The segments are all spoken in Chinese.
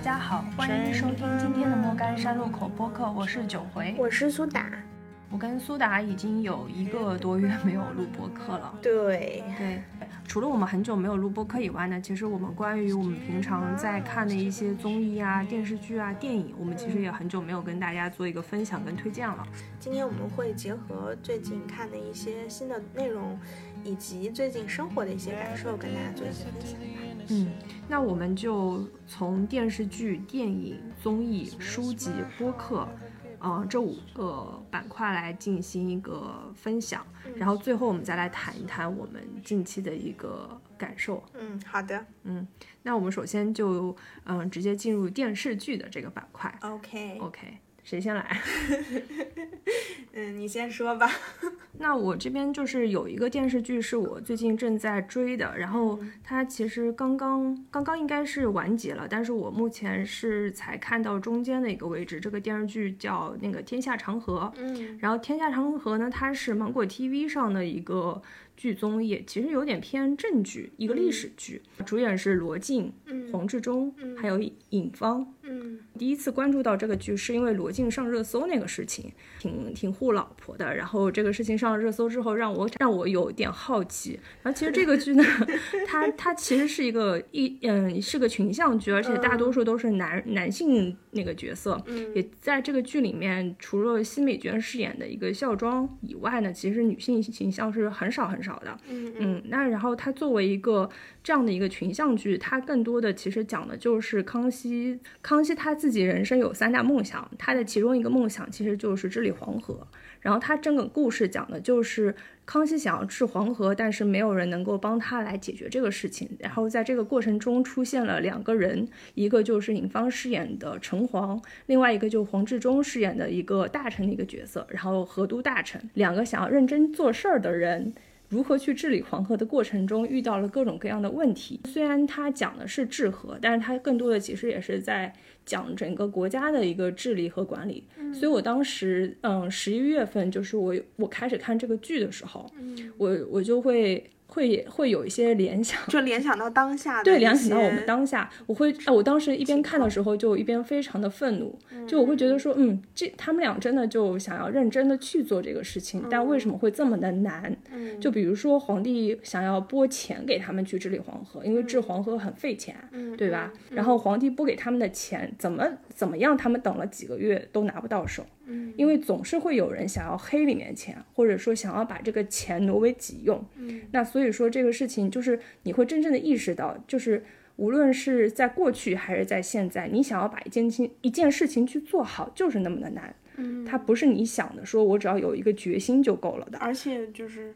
大家好，欢迎收听今天的莫干山路口播客，我是九回，我是苏打。我跟苏打已经有一个多月没有录播客了。对对，除了我们很久没有录播客以外呢，其实我们关于我们平常在看的一些综艺啊、电视剧啊、电影，我们其实也很久没有跟大家做一个分享跟推荐了。今天我们会结合最近看的一些新的内容，以及最近生活的一些感受，跟大家做一些分享吧。嗯，那我们就从电视剧、电影、综艺、书籍、播客。嗯，这五个板块来进行一个分享，然后最后我们再来谈一谈我们近期的一个感受。嗯，好的。嗯，那我们首先就嗯直接进入电视剧的这个板块。OK，OK，谁先来？嗯，你先说吧。那我这边就是有一个电视剧是我最近正在追的，然后它其实刚刚刚刚应该是完结了，但是我目前是才看到中间的一个位置。这个电视剧叫那个《天下长河》，嗯，然后《天下长河》呢，它是芒果 TV 上的一个。剧综艺其实有点偏正剧，一个历史剧，主演是罗晋、黄志忠，还有尹芳。嗯，第一次关注到这个剧是因为罗晋上热搜那个事情，挺挺护老婆的。然后这个事情上了热搜之后，让我让我有点好奇。然后其实这个剧呢，它它其实是一个一嗯是个群像剧，而且大多数都是男男性那个角色。嗯，也在这个剧里面，除了辛美娟饰演的一个孝庄以外呢，其实女性形象是很少很少。的，嗯嗯，那然后它作为一个这样的一个群像剧，它更多的其实讲的就是康熙，康康熙他自己人生有三大梦想，他的其中一个梦想其实就是治理黄河，然后他整个故事讲的就是康熙想要治黄河，但是没有人能够帮他来解决这个事情，然后在这个过程中出现了两个人，一个就是尹芳饰演的陈黄，另外一个就是黄志忠饰演的一个大臣的一个角色，然后河都大臣，两个想要认真做事儿的人。如何去治理黄河的过程中遇到了各种各样的问题。虽然他讲的是治河，但是他更多的其实也是在讲整个国家的一个治理和管理。所以我当时，嗯，十一月份就是我我开始看这个剧的时候，我我就会。会会有一些联想，就联想到当下，对，联想到我们当下，我会，哎，我当时一边看的时候就一边非常的愤怒，就我会觉得说，嗯，这他们俩真的就想要认真的去做这个事情，但为什么会这么的难？就比如说皇帝想要拨钱给他们去治理黄河，因为治黄河很费钱，对吧？然后皇帝拨给他们的钱，怎么怎么样，他们等了几个月都拿不到手。因为总是会有人想要黑里面钱，或者说想要把这个钱挪为己用。嗯，那所以说这个事情就是你会真正的意识到，就是无论是在过去还是在现在，你想要把一件情一件事情去做好，就是那么的难。嗯，它不是你想的，说我只要有一个决心就够了的。而且就是。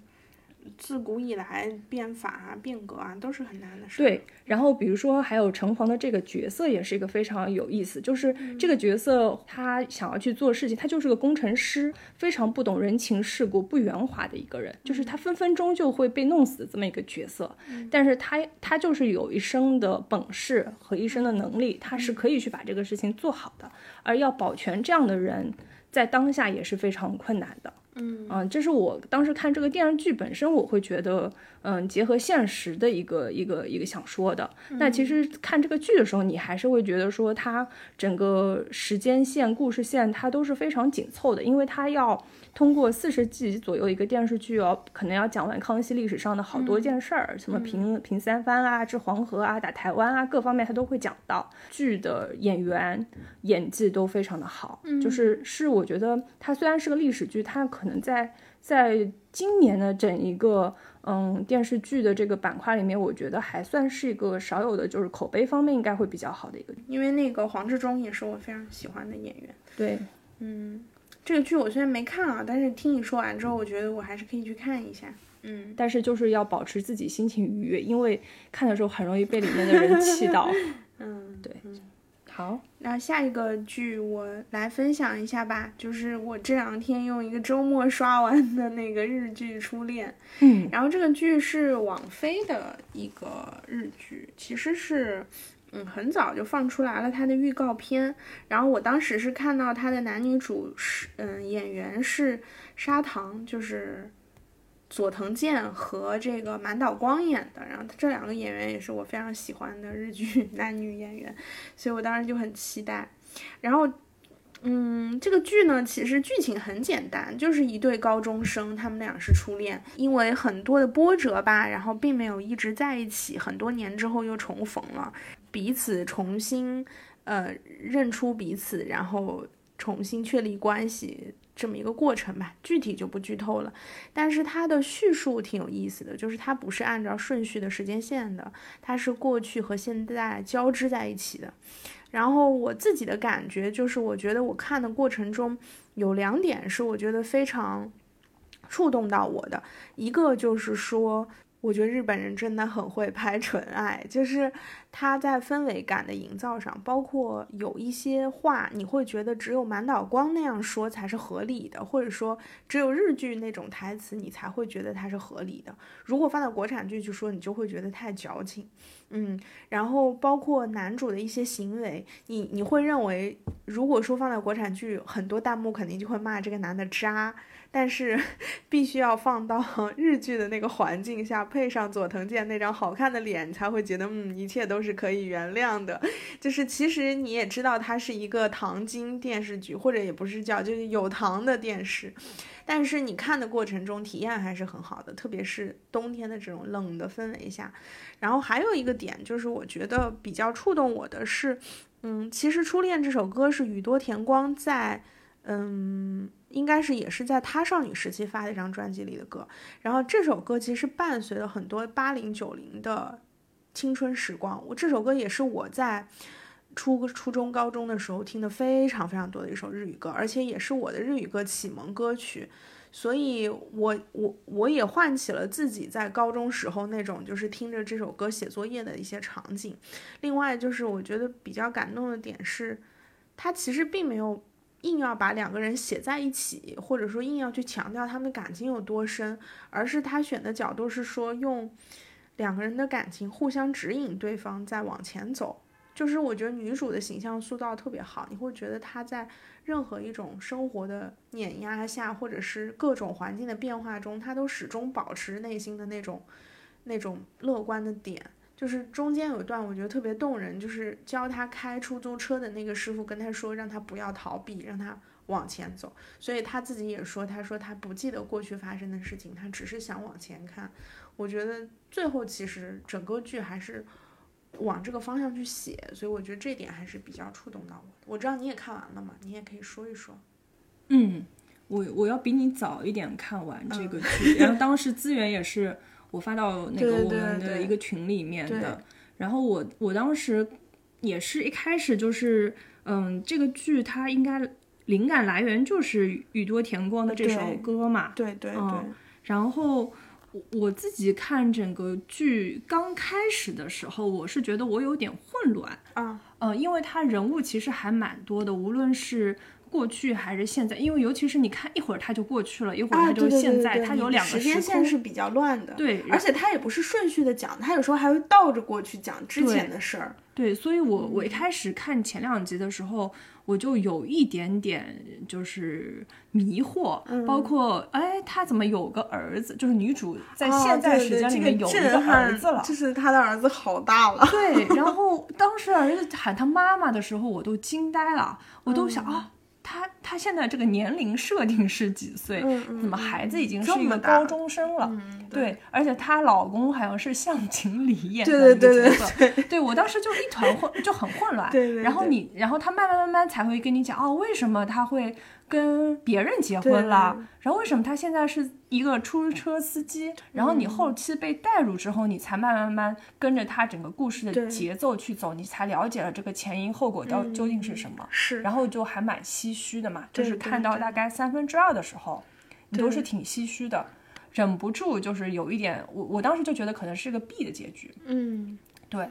自古以来，变法啊、变革啊，都是很难的事。对，然后比如说还有城隍的这个角色，也是一个非常有意思。就是这个角色，他想要去做事情，他就是个工程师，非常不懂人情世故、不圆滑的一个人，就是他分分钟就会被弄死的这么一个角色。但是他他就是有一生的本事和一生的能力，他是可以去把这个事情做好的。而要保全这样的人，在当下也是非常困难的。嗯这是我当时看这个电视剧本身，我会觉得，嗯，结合现实的一个一个一个想说的。那其实看这个剧的时候，你还是会觉得说，它整个时间线、故事线它都是非常紧凑的，因为它要。通过四十集左右一个电视剧哦，可能要讲完康熙历史上的好多件事儿，什么平平三藩啊、治黄河啊、打台湾啊，各方面它都会讲到。剧的演员演技都非常的好，就是是我觉得它虽然是个历史剧，它可能在在今年的整一个嗯电视剧的这个板块里面，我觉得还算是一个少有的，就是口碑方面应该会比较好的一个。因为那个黄志忠也是我非常喜欢的演员。对，嗯。这个剧我虽然没看啊，但是听你说完之后，我觉得我还是可以去看一下。嗯，但是就是要保持自己心情愉悦，因为看的时候很容易被里面的人气到。嗯，对。好，那下一个剧我来分享一下吧，就是我这两天用一个周末刷完的那个日剧《初恋》。嗯，然后这个剧是网飞的一个日剧，其实是。嗯，很早就放出来了它的预告片，然后我当时是看到它的男女主是，嗯，演员是砂糖，就是佐藤健和这个满岛光演的，然后这两个演员也是我非常喜欢的日剧 男女演员，所以我当时就很期待。然后，嗯，这个剧呢，其实剧情很简单，就是一对高中生，他们俩是初恋，因为很多的波折吧，然后并没有一直在一起，很多年之后又重逢了，彼此重新呃认出彼此，然后重新确立关系。这么一个过程吧，具体就不剧透了。但是它的叙述挺有意思的，就是它不是按照顺序的时间线的，它是过去和现在交织在一起的。然后我自己的感觉就是，我觉得我看的过程中有两点是我觉得非常触动到我的，一个就是说。我觉得日本人真的很会拍纯爱，就是他在氛围感的营造上，包括有一些话，你会觉得只有满岛光那样说才是合理的，或者说只有日剧那种台词你才会觉得它是合理的。如果放到国产剧去说，你就会觉得太矫情。嗯，然后包括男主的一些行为，你你会认为，如果说放在国产剧，很多弹幕肯定就会骂这个男的渣。但是，必须要放到 日剧的那个环境下，配上佐藤健那张好看的脸，才会觉得，嗯，一切都是可以原谅的。就是其实你也知道，它是一个糖精电视剧，或者也不是叫就是有糖的电视，但是你看的过程中体验还是很好的，特别是冬天的这种冷的氛围下。然后还有一个点就是，我觉得比较触动我的是，嗯，其实《初恋》这首歌是宇多田光在，嗯。应该是也是在他少女时期发的一张专辑里的歌，然后这首歌其实伴随了很多八零九零的青春时光。我这首歌也是我在初初中高中的时候听的非常非常多的一首日语歌，而且也是我的日语歌启蒙歌曲。所以，我我我也唤起了自己在高中时候那种就是听着这首歌写作业的一些场景。另外，就是我觉得比较感动的点是，他其实并没有。硬要把两个人写在一起，或者说硬要去强调他们的感情有多深，而是他选的角度是说用两个人的感情互相指引对方在往前走。就是我觉得女主的形象塑造特别好，你会觉得她在任何一种生活的碾压下，或者是各种环境的变化中，她都始终保持内心的那种那种乐观的点。就是中间有一段我觉得特别动人，就是教他开出租车的那个师傅跟他说，让他不要逃避，让他往前走。所以他自己也说，他说他不记得过去发生的事情，他只是想往前看。我觉得最后其实整个剧还是往这个方向去写，所以我觉得这点还是比较触动到我的。我知道你也看完了嘛，你也可以说一说。嗯，我我要比你早一点看完这个剧，然后当时资源也是。我发到那个我们的一个群里面的，然后我我当时也是一开始就是，嗯，这个剧它应该灵感来源就是宇多田光的这首歌嘛，对对对。然后我自己看整个剧刚开始的时候，我是觉得我有点混乱啊，呃，因为他人物其实还蛮多的，无论是。过去还是现在？因为尤其是你看，一会儿它就过去了，一会儿它就现在，它有两个时间线是比较乱的。对，而且它也不是顺序的讲，它有时候还会倒着过去讲之前的事儿。对，所以我我一开始看前两集的时候，我就有一点点就是迷惑，包括哎，他怎么有个儿子？就是女主在现在时间里面有一个儿子了，就是他的儿子好大了。对，然 后当时儿子喊他妈妈的时候，我都惊呆了，我都想啊。他他现在这个年龄设定是几岁？怎么孩子已经是一个高中生了？对，而且她老公好像是向井理演的一个角色。对我当时就一团混，就很混乱。对对。然后你，然后他慢慢慢慢才会跟你讲哦，为什么他会。跟别人结婚了，然后为什么他现在是一个出租车司机？然后你后期被带入之后，你才慢慢慢跟着他整个故事的节奏去走，你才了解了这个前因后果到究竟是什么。是，然后就还蛮唏嘘的嘛，就是看到大概三分之二的时候，你都是挺唏嘘的，忍不住就是有一点，我我当时就觉得可能是个 B 的结局。嗯，对。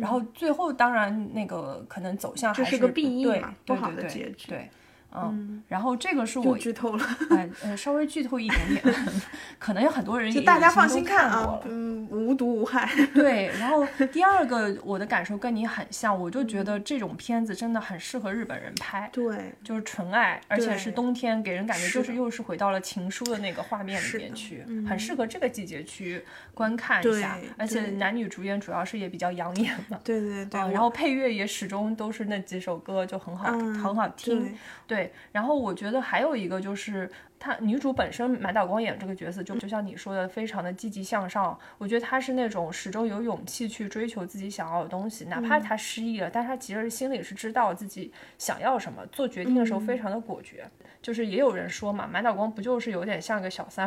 然后最后当然那个可能走向还是个 B 对不好的结局。对。嗯，然后这个是我剧透了，哎，呃，稍微剧透一点点，可能有很多人也大家放心看啊，嗯，无毒无害。对，然后第二个我的感受跟你很像，我就觉得这种片子真的很适合日本人拍，对，就是纯爱，而且是冬天，给人感觉就是又是回到了情书的那个画面里面去，很适合这个季节去观看一下，而且男女主演主要是也比较养眼嘛，对对对，然后配乐也始终都是那几首歌，就很好，很好听，对，然后我觉得还有一个就是。她女主本身满岛光演这个角色，就就像你说的，非常的积极向上。我觉得她是那种始终有勇气去追求自己想要的东西，哪怕她失忆了，但她其实心里是知道自己想要什么，做决定的时候非常的果决。就是也有人说嘛，满岛光不就是有点像个小三？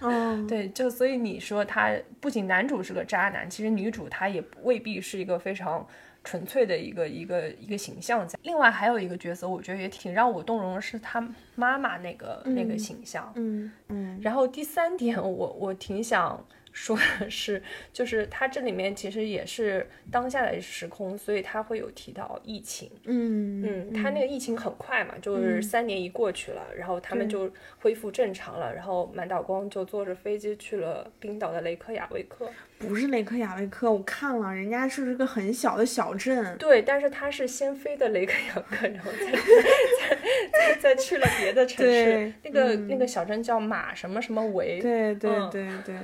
嗯，对，就所以你说他不仅男主是个渣男，其实女主她也未必是一个非常。纯粹的一个一个一个形象在，另外还有一个角色，我觉得也挺让我动容的是他妈妈那个那个形象，嗯。嗯，然后第三点，我 我挺想。说的是，就是他这里面其实也是当下的时空，所以他会有提到疫情。嗯嗯，他那个疫情很快嘛，就是三年一过去了，然后他们就恢复正常了，然后满岛光就坐着飞机去了冰岛的雷克雅未克。不是雷克雅未克，我看了，人家是个很小的小镇。对，但是他是先飞的雷克雅未克，然后再再再再去了别的城市。那个那个小镇叫马什么什么维。对对对对，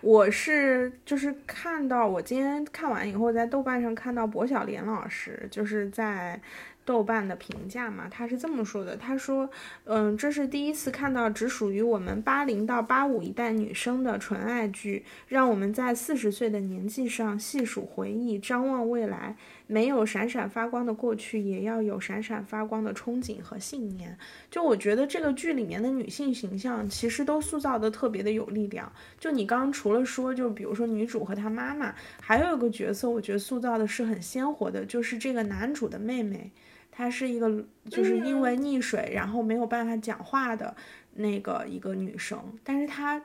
我是就是看到我今天看完以后，在豆瓣上看到薄晓莲老师就是在。豆瓣的评价嘛，他是这么说的：他说，嗯，这是第一次看到只属于我们八零到八五一代女生的纯爱剧，让我们在四十岁的年纪上细数回忆，张望未来。没有闪闪发光的过去，也要有闪闪发光的憧憬和信念。就我觉得这个剧里面的女性形象，其实都塑造的特别的有力量。就你刚刚除了说，就比如说女主和她妈妈，还有一个角色，我觉得塑造的是很鲜活的，就是这个男主的妹妹。她是一个，就是因为溺水，然后没有办法讲话的那个一个女生，但是她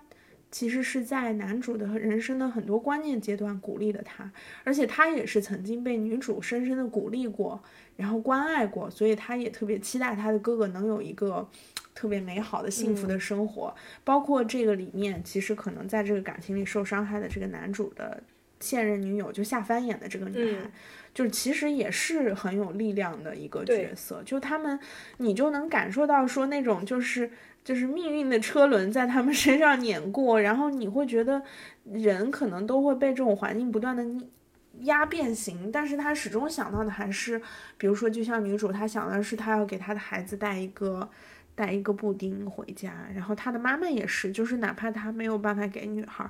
其实是在男主的人生的很多关键阶段鼓励了她，而且她也是曾经被女主深深的鼓励过，然后关爱过，所以她也特别期待她的哥哥能有一个特别美好的幸福的生活。包括这个里面，其实可能在这个感情里受伤害的这个男主的现任女友，就夏帆演的这个女孩。就是其实也是很有力量的一个角色，就他们，你就能感受到说那种就是就是命运的车轮在他们身上碾过，然后你会觉得人可能都会被这种环境不断的压变形，但是他始终想到的还是，比如说就像女主，她想的是她要给她的孩子带一个带一个布丁回家，然后她的妈妈也是，就是哪怕她没有办法给女孩。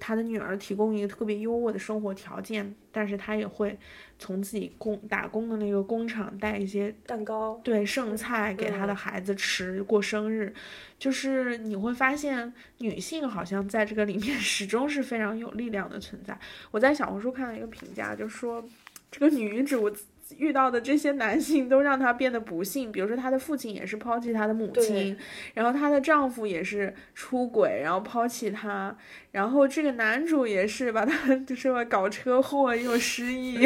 他的女儿提供一个特别优渥的生活条件，但是他也会从自己工打工的那个工厂带一些蛋糕，对剩菜给他的孩子吃过生日，就是你会发现女性好像在这个里面 始终是非常有力量的存在。我在小红书看到一个评价，就说这个女主。遇到的这些男性都让她变得不幸，比如说她的父亲也是抛弃她的母亲，然后她的丈夫也是出轨，然后抛弃她，然后这个男主也是把她 就是搞车祸又失忆，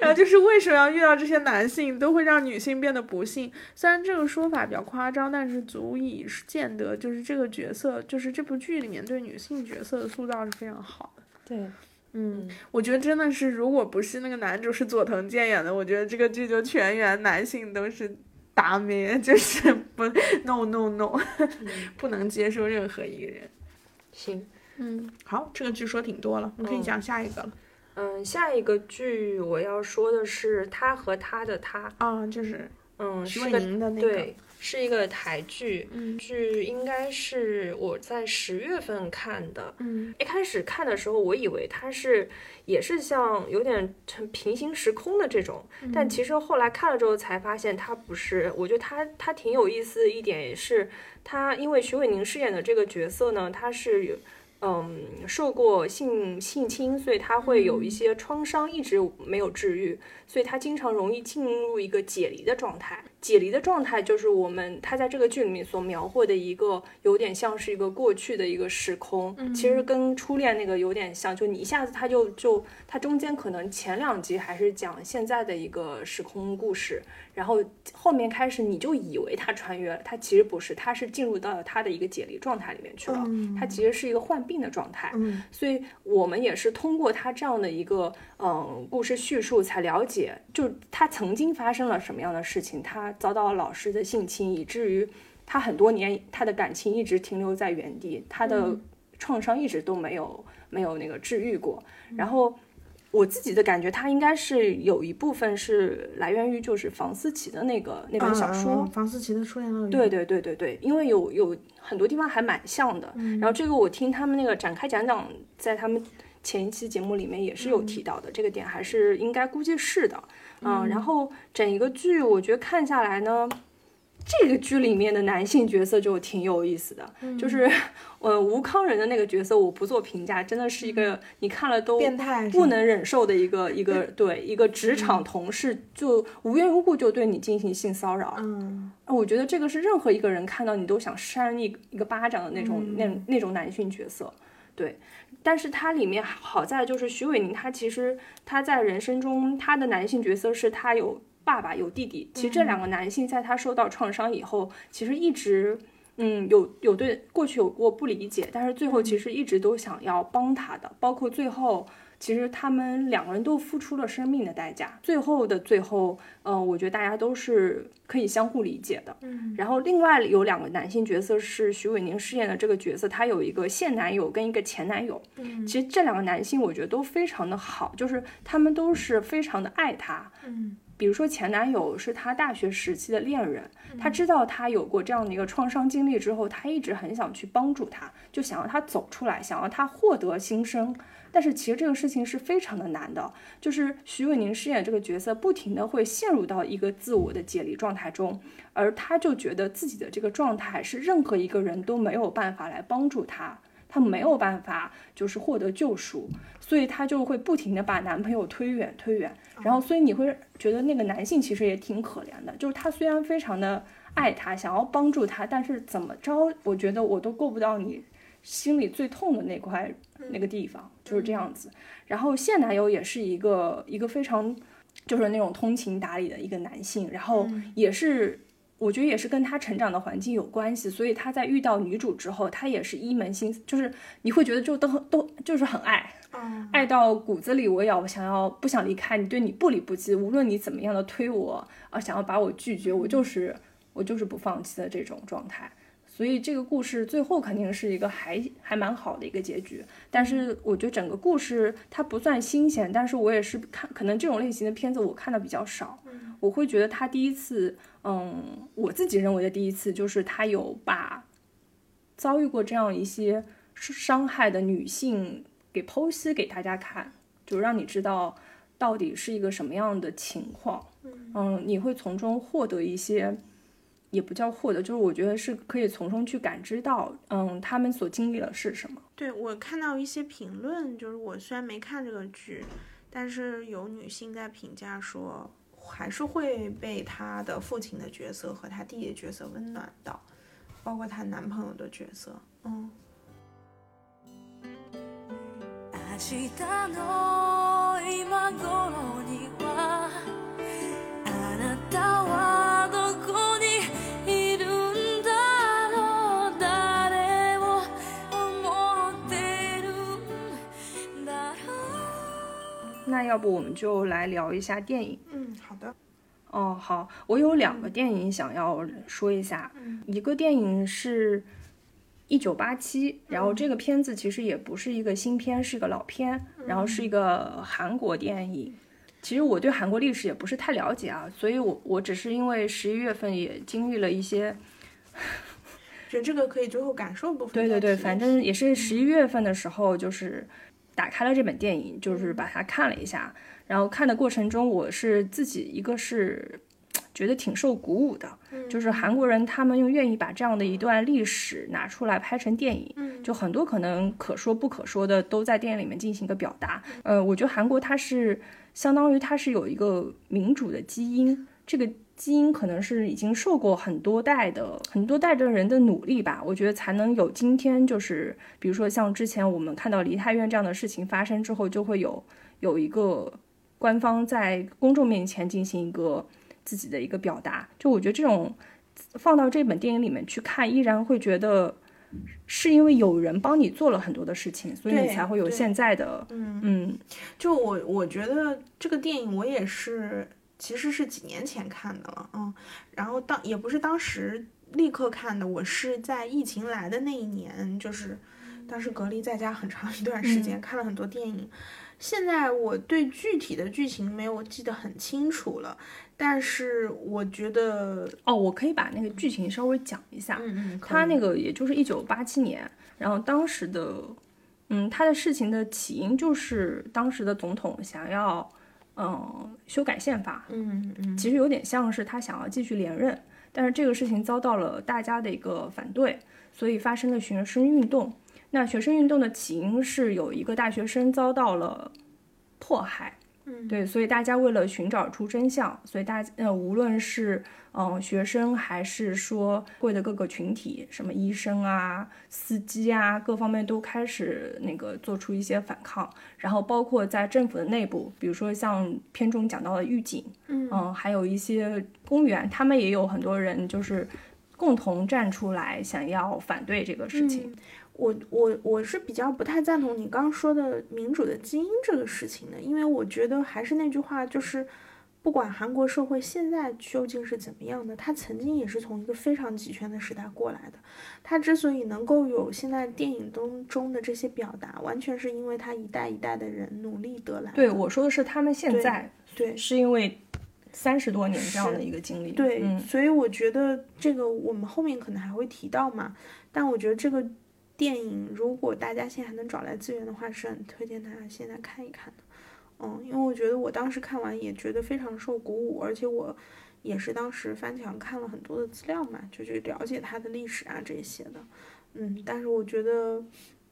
然后就是为什么要遇到这些男性，都会让女性变得不幸。虽然这个说法比较夸张，但是足以见得就是这个角色，就是这部剧里面对女性角色的塑造是非常好的。对。嗯，我觉得真的是，如果不是那个男主是佐藤健演的，我觉得这个剧就全员男性都是达咩，就是不 no no no，不能接受任何一个人。行，嗯，好，这个剧说挺多了，我们可以讲下一个了。嗯，下一个剧我要说的是他和他的他啊，就是嗯，徐伟宁的那个。是一个台剧，剧应该是我在十月份看的。嗯，一开始看的时候，我以为它是也是像有点成平行时空的这种，但其实后来看了之后才发现它不是。我觉得它它挺有意思的一点也是，它因为徐伟宁饰演的这个角色呢，他是有。嗯，受过性性侵，所以他会有一些创伤一直没有治愈，所以他经常容易进入一个解离的状态。解离的状态就是我们他在这个剧里面所描绘的一个有点像是一个过去的一个时空，嗯其实跟初恋那个有点像，就你一下子他就就他中间可能前两集还是讲现在的一个时空故事，然后后面开始你就以为他穿越了，他其实不是，他是进入到了他的一个解离状态里面去了，他其实是一个患病的状态，所以我们也是通过他这样的一个嗯故事叙述才了解，就他曾经发生了什么样的事情，他。遭到了老师的性侵，以至于他很多年他的感情一直停留在原地，他的创伤一直都没有没有那个治愈过。然后我自己的感觉，他应该是有一部分是来源于就是房思琪的那个那本小说，房思琪的初恋乐园。对对对对对，因为有有很多地方还蛮像的。然后这个我听他们那个展开讲讲，在他们前一期节目里面也是有提到的，这个点还是应该估计是的。嗯，然后整一个剧，我觉得看下来呢，这个剧里面的男性角色就挺有意思的，就是 呃吴康仁的那个角色，我不做评价，真的是一个你看了都变态不能忍受的一个一个对一个职场同事，就无缘无故就对你进行性骚扰。嗯，我觉得这个是任何一个人看到你都想扇一一个巴掌的那种那那种男性角色，对。但是它里面好在就是徐伟宁，他其实他在人生中他的男性角色是他有爸爸有弟弟，其实这两个男性在他受到创伤以后，其实一直嗯有有对过去有过不理解，但是最后其实一直都想要帮他的，包括最后。其实他们两个人都付出了生命的代价，最后的最后，嗯，我觉得大家都是可以相互理解的。嗯，然后另外有两个男性角色是徐伟宁饰演的这个角色，他有一个现男友跟一个前男友。嗯，其实这两个男性我觉得都非常的好，就是他们都是非常的爱他。嗯，比如说前男友是她大学时期的恋人，她知道他有过这样的一个创伤经历之后，她一直很想去帮助他，就想要他走出来，想要他获得新生。但是其实这个事情是非常的难的，就是徐伟宁饰演这个角色，不停的会陷入到一个自我的解离状态中，而他就觉得自己的这个状态是任何一个人都没有办法来帮助他，他没有办法就是获得救赎，所以她就会不停的把男朋友推远推远，然后所以你会觉得那个男性其实也挺可怜的，就是他虽然非常的爱她，想要帮助她，但是怎么着，我觉得我都够不到你。心里最痛的那块那个地方就是这样子，然后现男友也是一个一个非常就是那种通情达理的一个男性，然后也是我觉得也是跟他成长的环境有关系，所以他在遇到女主之后，他也是一门心思，就是你会觉得就都都就是很爱，爱到骨子里，我要想要不想离开你，对你不离不弃，无论你怎么样的推我啊，想要把我拒绝，我就是我就是不放弃的这种状态。所以这个故事最后肯定是一个还还蛮好的一个结局，但是我觉得整个故事它不算新鲜，但是我也是看可能这种类型的片子我看的比较少，我会觉得他第一次，嗯，我自己认为的第一次就是他有把遭遇过这样一些伤害的女性给剖析给大家看，就让你知道到底是一个什么样的情况，嗯，你会从中获得一些。也不叫获得，就是我觉得是可以从中去感知到，嗯，他们所经历的是什么。对我看到一些评论，就是我虽然没看这个剧，但是有女性在评价说，还是会被他的父亲的角色和他弟弟的角色温暖到，包括她男朋友的角色，嗯。要不我们就来聊一下电影。嗯，好的。哦，好，我有两个电影想要说一下。一个电影是一九八七，然后这个片子其实也不是一个新片，是一个老片，然后是一个韩国电影。其实我对韩国历史也不是太了解啊，所以我我只是因为十一月份也经历了一些，觉得这个可以最后感受部分。对对对，反正也是十一月份的时候，就是。打开了这本电影，就是把它看了一下，然后看的过程中，我是自己一个是觉得挺受鼓舞的，就是韩国人他们又愿意把这样的一段历史拿出来拍成电影，就很多可能可说不可说的都在电影里面进行一个表达。呃，我觉得韩国它是相当于它是有一个民主的基因，这个基因可能是已经受过很多代的很多代的人的努力吧，我觉得才能有今天。就是比如说像之前我们看到梨泰院这样的事情发生之后，就会有有一个官方在公众面前进行一个自己的一个表达。就我觉得这种放到这本电影里面去看，依然会觉得是因为有人帮你做了很多的事情，所以你才会有现在的。嗯嗯，就我我觉得这个电影我也是。其实是几年前看的了，嗯，然后当也不是当时立刻看的，我是在疫情来的那一年，就是当时隔离在家很长一段时间，看了很多电影。现在我对具体的剧情没有记得很清楚了，但是我觉得哦，我可以把那个剧情稍微讲一下。嗯嗯，他那个也就是一九八七年，然后当时的，嗯，他的事情的起因就是当时的总统想要。嗯，修改宪法，嗯嗯，其实有点像是他想要继续连任，但是这个事情遭到了大家的一个反对，所以发生了学生运动。那学生运动的起因是有一个大学生遭到了迫害。对，所以大家为了寻找出真相，所以大呃，无论是嗯学生还是说会的各个群体，什么医生啊、司机啊，各方面都开始那个做出一些反抗。然后包括在政府的内部，比如说像片中讲到的狱警，嗯，还有一些公务员，他们也有很多人就是共同站出来，想要反对这个事情。我我我是比较不太赞同你刚刚说的民主的基因这个事情的，因为我觉得还是那句话，就是不管韩国社会现在究竟是怎么样的，它曾经也是从一个非常集权的时代过来的。它之所以能够有现在电影当中的这些表达，完全是因为它一代一代的人努力得来。对，我说的是他们现在，对，是因为三十多年这样的一个经历。对，所以我觉得这个我们后面可能还会提到嘛，但我觉得这个。电影如果大家现在还能找来资源的话，是很推荐大家现在看一看的。嗯，因为我觉得我当时看完也觉得非常受鼓舞，而且我也是当时翻墙看了很多的资料嘛，就去了解它的历史啊这些的。嗯，但是我觉得，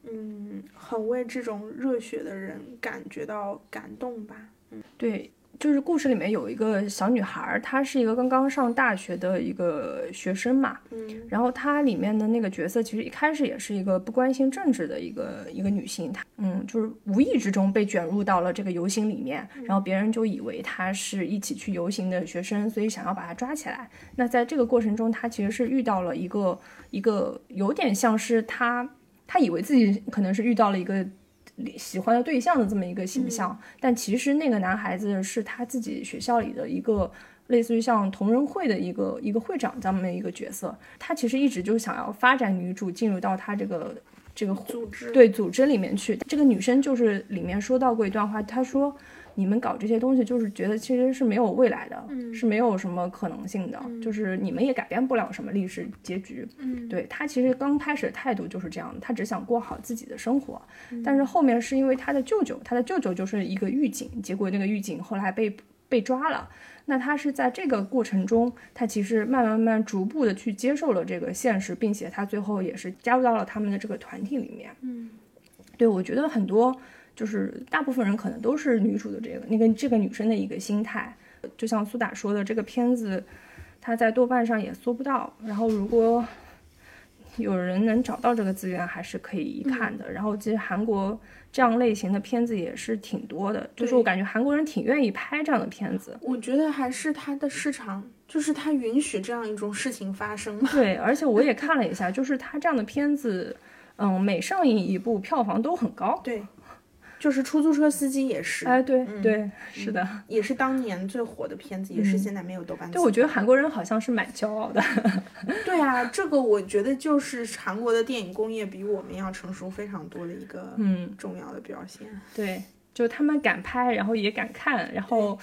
嗯，很为这种热血的人感觉到感动吧。嗯，对。就是故事里面有一个小女孩，她是一个刚刚上大学的一个学生嘛，嗯，然后她里面的那个角色其实一开始也是一个不关心政治的一个一个女性，她嗯，就是无意之中被卷入到了这个游行里面，然后别人就以为她是一起去游行的学生，所以想要把她抓起来。那在这个过程中，她其实是遇到了一个一个有点像是她，她以为自己可能是遇到了一个。喜欢的对象的这么一个形象，但其实那个男孩子是他自己学校里的一个类似于像同仁会的一个一个会长这么一个角色。他其实一直就想要发展女主进入到他这个这个组织对组织里面去。这个女生就是里面说到过一段话，她说。你们搞这些东西，就是觉得其实是没有未来的，是没有什么可能性的，就是你们也改变不了什么历史结局。嗯，对他其实刚开始态度就是这样的，他只想过好自己的生活。但是后面是因为他的舅舅，他的舅舅就是一个狱警，结果那个狱警后来被被抓了。那他是在这个过程中，他其实慢慢慢逐步的去接受了这个现实，并且他最后也是加入到了他们的这个团体里面。嗯，对我觉得很多。就是大部分人可能都是女主的这个那个这个女生的一个心态，就像苏打说的，这个片子它在豆瓣上也搜不到。然后如果有人能找到这个资源，还是可以一看的。然后其实韩国这样类型的片子也是挺多的，就是我感觉韩国人挺愿意拍这样的片子。我觉得还是它的市场，就是它允许这样一种事情发生。对，而且我也看了一下，就是它这样的片子，嗯，每上映一部票房都很高。对。就是出租车司机也是，哎，对对，是的，也是当年最火的片子，也是现在没有豆瓣。对，我觉得韩国人好像是蛮骄傲的。对啊，这个我觉得就是韩国的电影工业比我们要成熟非常多的一个嗯重要的表现。对，就他们敢拍，然后也敢看，然后。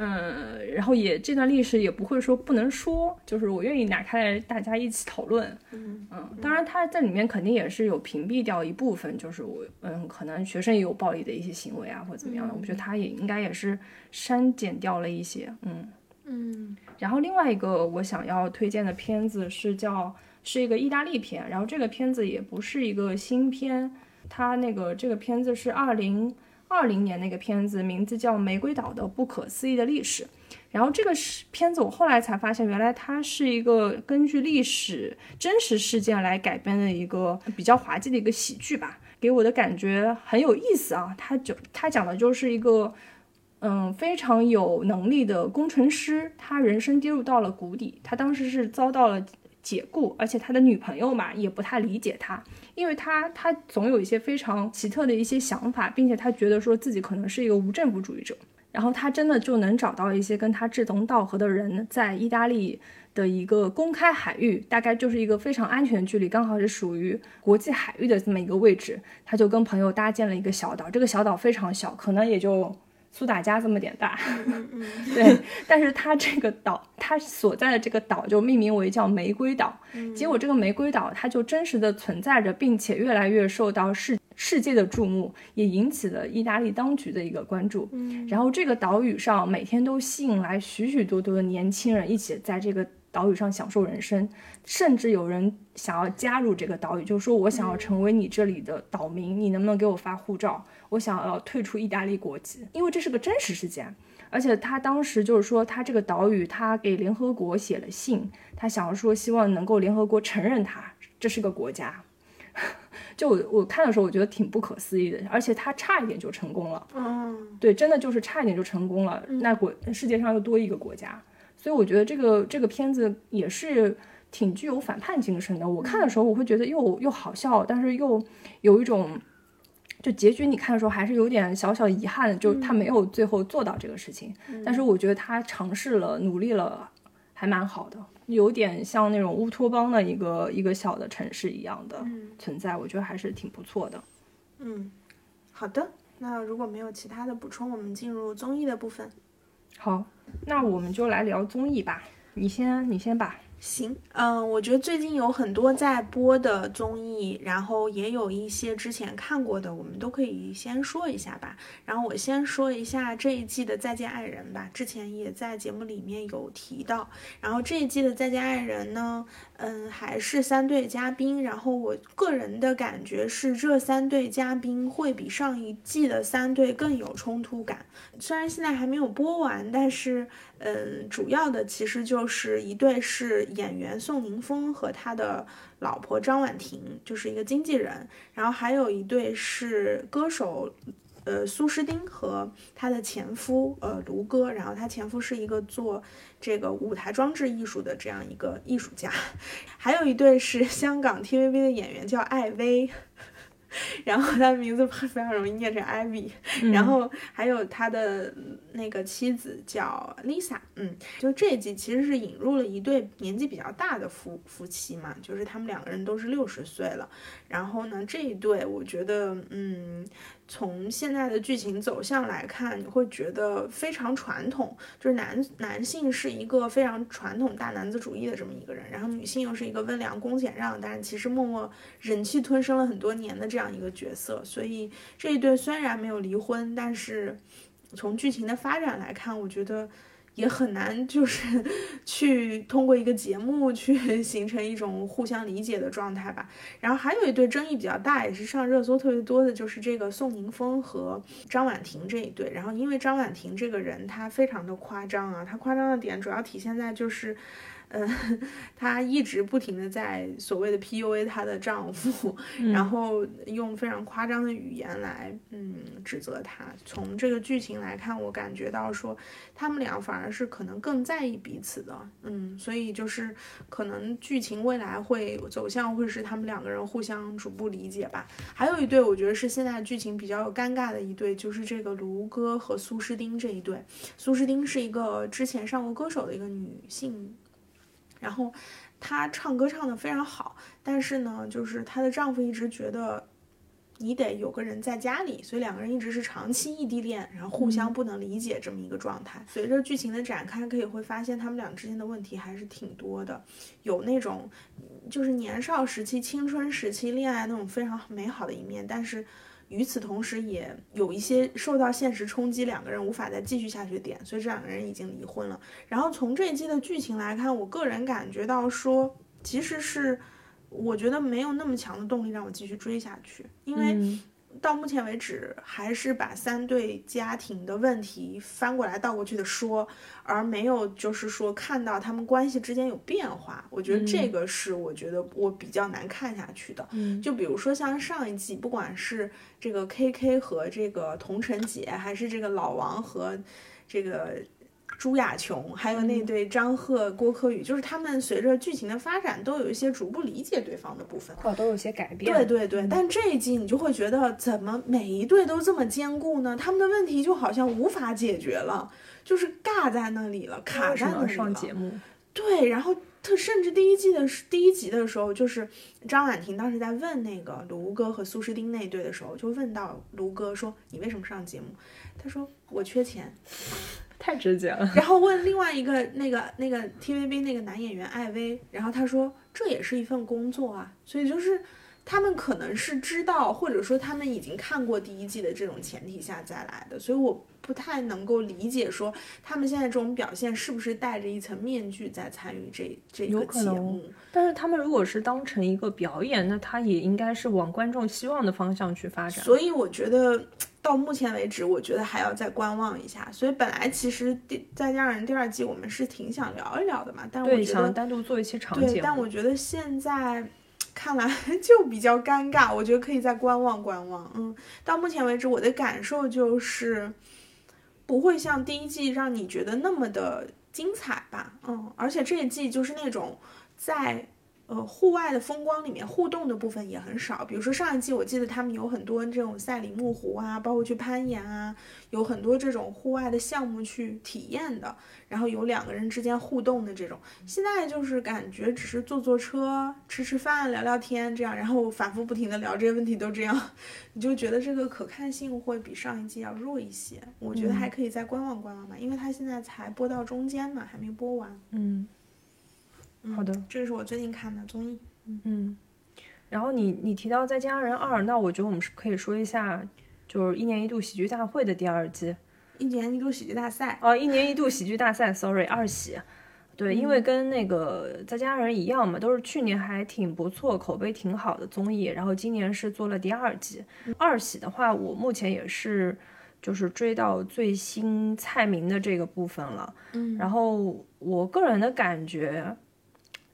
嗯，然后也这段历史也不会说不能说，就是我愿意拿开来大家一起讨论。嗯嗯，当然他在里面肯定也是有屏蔽掉一部分，就是我嗯可能学生也有暴力的一些行为啊或者怎么样的，我觉得他也应该也是删减掉了一些。嗯嗯，然后另外一个我想要推荐的片子是叫是一个意大利片，然后这个片子也不是一个新片，它那个这个片子是二零。二零年那个片子名字叫《玫瑰岛的不可思议的历史》，然后这个是片子，我后来才发现，原来它是一个根据历史真实事件来改编的一个比较滑稽的一个喜剧吧，给我的感觉很有意思啊。它就它讲的就是一个，嗯，非常有能力的工程师，他人生跌入到了谷底，他当时是遭到了解雇，而且他的女朋友嘛也不太理解他，因为他他总有一些非常奇特的一些想法，并且他觉得说自己可能是一个无政府主义者。然后他真的就能找到一些跟他志同道合的人，在意大利的一个公开海域，大概就是一个非常安全的距离，刚好是属于国际海域的这么一个位置。他就跟朋友搭建了一个小岛，这个小岛非常小，可能也就苏打家这么点大。对，但是它这个岛，它所在的这个岛就命名为叫玫瑰岛。结果这个玫瑰岛，它就真实的存在着，并且越来越受到世。世界的注目也引起了意大利当局的一个关注，嗯，然后这个岛屿上每天都吸引来许许多多的年轻人一起在这个岛屿上享受人生，甚至有人想要加入这个岛屿，就是说我想要成为你这里的岛民，你能不能给我发护照？我想要退出意大利国籍，因为这是个真实事件，而且他当时就是说他这个岛屿，他给联合国写了信，他想要说希望能够联合国承认他这是个国家。就我我看的时候，我觉得挺不可思议的，而且他差一点就成功了。嗯，对，真的就是差一点就成功了。那国世界上又多一个国家，所以我觉得这个这个片子也是挺具有反叛精神的。我看的时候，我会觉得又又好笑，但是又有一种，就结局你看的时候还是有点小小遗憾，就他没有最后做到这个事情。但是我觉得他尝试了，努力了，还蛮好的。有点像那种乌托邦的一个一个小的城市一样的存在，我觉得还是挺不错的。嗯，好的，那如果没有其他的补充，我们进入综艺的部分。好，那我们就来聊综艺吧。你先，你先吧。行，嗯，我觉得最近有很多在播的综艺，然后也有一些之前看过的，我们都可以先说一下吧。然后我先说一下这一季的《再见爱人》吧，之前也在节目里面有提到。然后这一季的《再见爱人》呢，嗯，还是三对嘉宾。然后我个人的感觉是，这三对嘉宾会比上一季的三对更有冲突感。虽然现在还没有播完，但是。嗯，主要的其实就是一对是演员宋宁峰和他的老婆张婉婷，就是一个经纪人，然后还有一对是歌手，呃，苏诗丁和他的前夫，呃，卢哥，然后他前夫是一个做这个舞台装置艺术的这样一个艺术家，还有一对是香港 TVB 的演员叫艾薇。然后他的名字非常容易念成 Ivy，然后还有他的那个妻子叫 Lisa，嗯，就这一集其实是引入了一对年纪比较大的夫夫妻嘛，就是他们两个人都是六十岁了，然后呢这一对我觉得，嗯。从现在的剧情走向来看，你会觉得非常传统，就是男男性是一个非常传统大男子主义的这么一个人，然后女性又是一个温良恭俭让，但是其实默默忍气吞声了很多年的这样一个角色。所以这一对虽然没有离婚，但是从剧情的发展来看，我觉得。也很难，就是 去通过一个节目去 形成一种互相理解的状态吧。然后还有一对争议比较大，也是上热搜特别多的，就是这个宋宁峰和张婉婷这一对。然后因为张婉婷这个人，她非常的夸张啊，她夸张的点主要体现在就是。嗯，她一直不停的在所谓的 PUA 她的丈夫，然后用非常夸张的语言来，嗯，指责他。从这个剧情来看，我感觉到说，他们俩反而是可能更在意彼此的，嗯，所以就是可能剧情未来会走向会是他们两个人互相逐步理解吧。还有一对，我觉得是现在剧情比较尴尬的一对，就是这个卢哥和苏诗丁这一对。苏诗丁是一个之前上过歌手的一个女性。然后，她唱歌唱得非常好，但是呢，就是她的丈夫一直觉得，你得有个人在家里，所以两个人一直是长期异地恋，然后互相不能理解这么一个状态。随着剧情的展开，可以会发现他们俩之间的问题还是挺多的，有那种就是年少时期、青春时期恋爱那种非常美好的一面，但是。与此同时，也有一些受到现实冲击，两个人无法再继续下去的点，所以这两个人已经离婚了。然后从这一季的剧情来看，我个人感觉到说，其实是我觉得没有那么强的动力让我继续追下去，因为到目前为止，还是把三对家庭的问题翻过来倒过去的说，而没有就是说看到他们关系之间有变化。我觉得这个是我觉得我比较难看下去的。嗯，就比如说像上一季，不管是这个 K K 和这个童晨杰，还是这个老王和这个。朱亚琼，还有那对张赫、郭柯宇，就是他们随着剧情的发展，都有一些逐步理解对方的部分，哦，都有些改变。对对对，但这一季你就会觉得，怎么每一对都这么坚固呢？他们的问题就好像无法解决了，就是尬在那里了，卡在那里了。上节目？对，然后他甚至第一季的第一集的时候，就是张婉婷当时在问那个卢哥和苏诗丁那对的时候，就问到卢哥说：“你为什么上节目？”他说：“我缺钱。”太直接了。然后问另外一个那个那个 TVB 那个男演员艾薇，然后他说这也是一份工作啊，所以就是他们可能是知道，或者说他们已经看过第一季的这种前提下再来的，所以我不太能够理解说他们现在这种表现是不是戴着一层面具在参与这这个节目。但是他们如果是当成一个表演，那他也应该是往观众希望的方向去发展。所以我觉得。到目前为止，我觉得还要再观望一下。所以本来其实《第再加上》第二季我们是挺想聊一聊的嘛，但是我觉得单独做一期长节目。但我觉得现在看来 就比较尴尬，我觉得可以再观望观望。嗯，到目前为止我的感受就是不会像第一季让你觉得那么的精彩吧。嗯，而且这一季就是那种在。呃，户外的风光里面互动的部分也很少。比如说上一季，我记得他们有很多这种赛里木湖啊，包括去攀岩啊，有很多这种户外的项目去体验的。然后有两个人之间互动的这种，现在就是感觉只是坐坐车、吃吃饭、聊聊天这样，然后反复不停的聊这些问题都这样，你就觉得这个可看性会比上一季要弱一些。我觉得还可以再观望观望吧，因为它现在才播到中间嘛，还没播完。嗯。好的，这是我最近看的综艺。嗯，然后你你提到《再见爱人二》，那我觉得我们是可以说一下，就是一年一度喜剧大会的第二季。一年一度喜剧大赛哦，一年一度喜剧大赛，sorry，二喜。对，因为跟那个《再见爱人》一样嘛，都是去年还挺不错、口碑挺好的综艺，然后今年是做了第二季。二喜的话，我目前也是就是追到最新蔡明的这个部分了。嗯，然后我个人的感觉。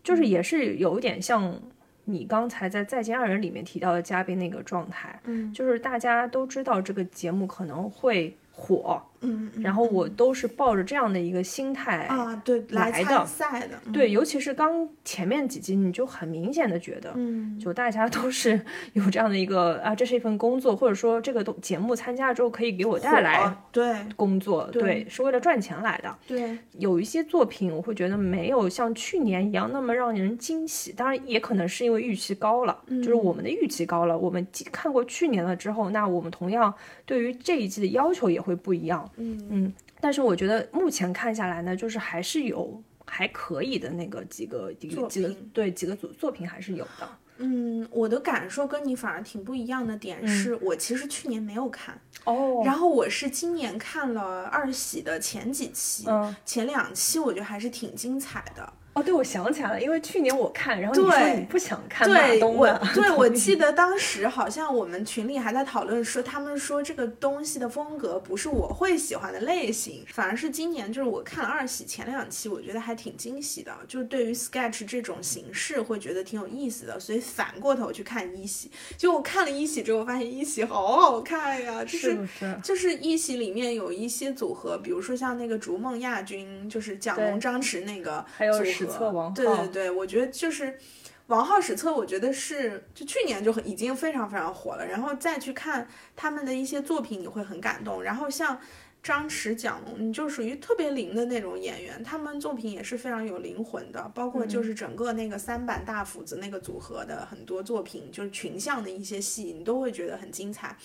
就是也是有一点像你刚才在《再见爱人》里面提到的嘉宾那个状态，嗯，就是大家都知道这个节目可能会火。嗯，然后我都是抱着这样的一个心态啊，对，来的赛的，对，尤其是刚前面几集，你就很明显的觉得，嗯，就大家都是有这样的一个啊，这是一份工作，或者说这个都节目参加了之后可以给我带来对。工作，对，是为了赚钱来的，对，有一些作品我会觉得没有像去年一样那么让人惊喜，当然也可能是因为预期高了，就是我们的预期高了，我们看过去年了之后，那我们同样对于这一季的要求也会不一样，嗯嗯。但是我觉得目前看下来呢，就是还是有还可以的那个几个几个几个对几个组作品还是有的。嗯，我的感受跟你反而挺不一样的点是，我其实去年没有看哦，然后我是今年看了二喜的前几期，前两期我觉得还是挺精彩的。哦，对，我想起来了，因为去年我看，然后你说你不想看马东的，对，我记得当时好像我们群里还在讨论说，他们说这个东西的风格不是我会喜欢的类型，反而是今年就是我看了二喜前两期，我觉得还挺惊喜的，就是对于 sketch 这种形式会觉得挺有意思的，所以反过头去看一喜，就我看了一喜之后，发现一喜好好看呀，就是就是一喜里面有一些组合，比如说像那个逐梦亚军，就是蒋龙张弛那个，还有史册王对对对，我觉得就是王浩史册，我觉得是就去年就很已经非常非常火了，然后再去看他们的一些作品，你会很感动。然后像张弛、蒋龙，你就属于特别灵的那种演员，他们作品也是非常有灵魂的，包括就是整个那个三板大斧子那个组合的很多作品，就是群像的一些戏，你都会觉得很精彩。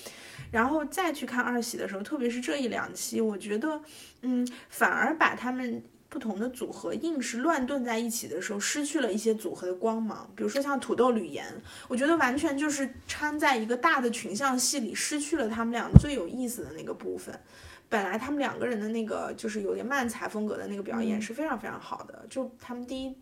然后再去看二喜的时候，特别是这一两期，我觉得嗯，反而把他们。不同的组合硬是乱炖在一起的时候，失去了一些组合的光芒。比如说像土豆吕岩，我觉得完全就是掺在一个大的群像戏里，失去了他们俩最有意思的那个部分。本来他们两个人的那个就是有点慢才风格的那个表演是非常非常好的，就他们第一。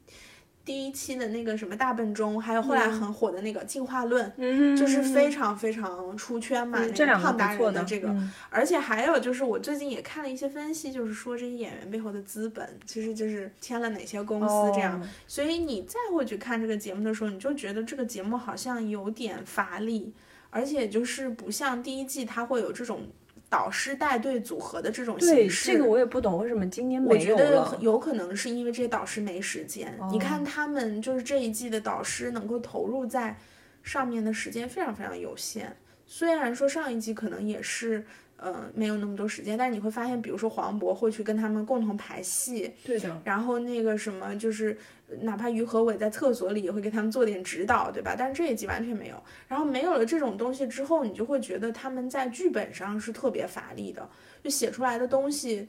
第一期的那个什么大笨钟，还有后来很火的那个进化论，嗯，就是非常非常出圈嘛。这两个胖达人的这个，而且还有就是我最近也看了一些分析，就是说这些演员背后的资本其实就是签了哪些公司这样。所以你再会去看这个节目的时候，你就觉得这个节目好像有点乏力，而且就是不像第一季它会有这种。导师带队组合的这种形式，这个我也不懂为什么今年没有我觉得有可能是因为这些导师没时间。你看他们就是这一季的导师能够投入在上面的时间非常非常有限。虽然说上一季可能也是。呃，没有那么多时间，但是你会发现，比如说黄渤会去跟他们共同排戏，对的。然后那个什么，就是哪怕于和伟在厕所里也会给他们做点指导，对吧？但是这一集完全没有。然后没有了这种东西之后，你就会觉得他们在剧本上是特别乏力的，就写出来的东西，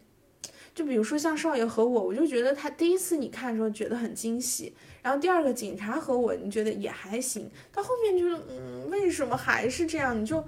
就比如说像少爷和我，我就觉得他第一次你看的时候觉得很惊喜，然后第二个警察和我，你觉得也还行，到后面就是嗯，为什么还是这样？你就。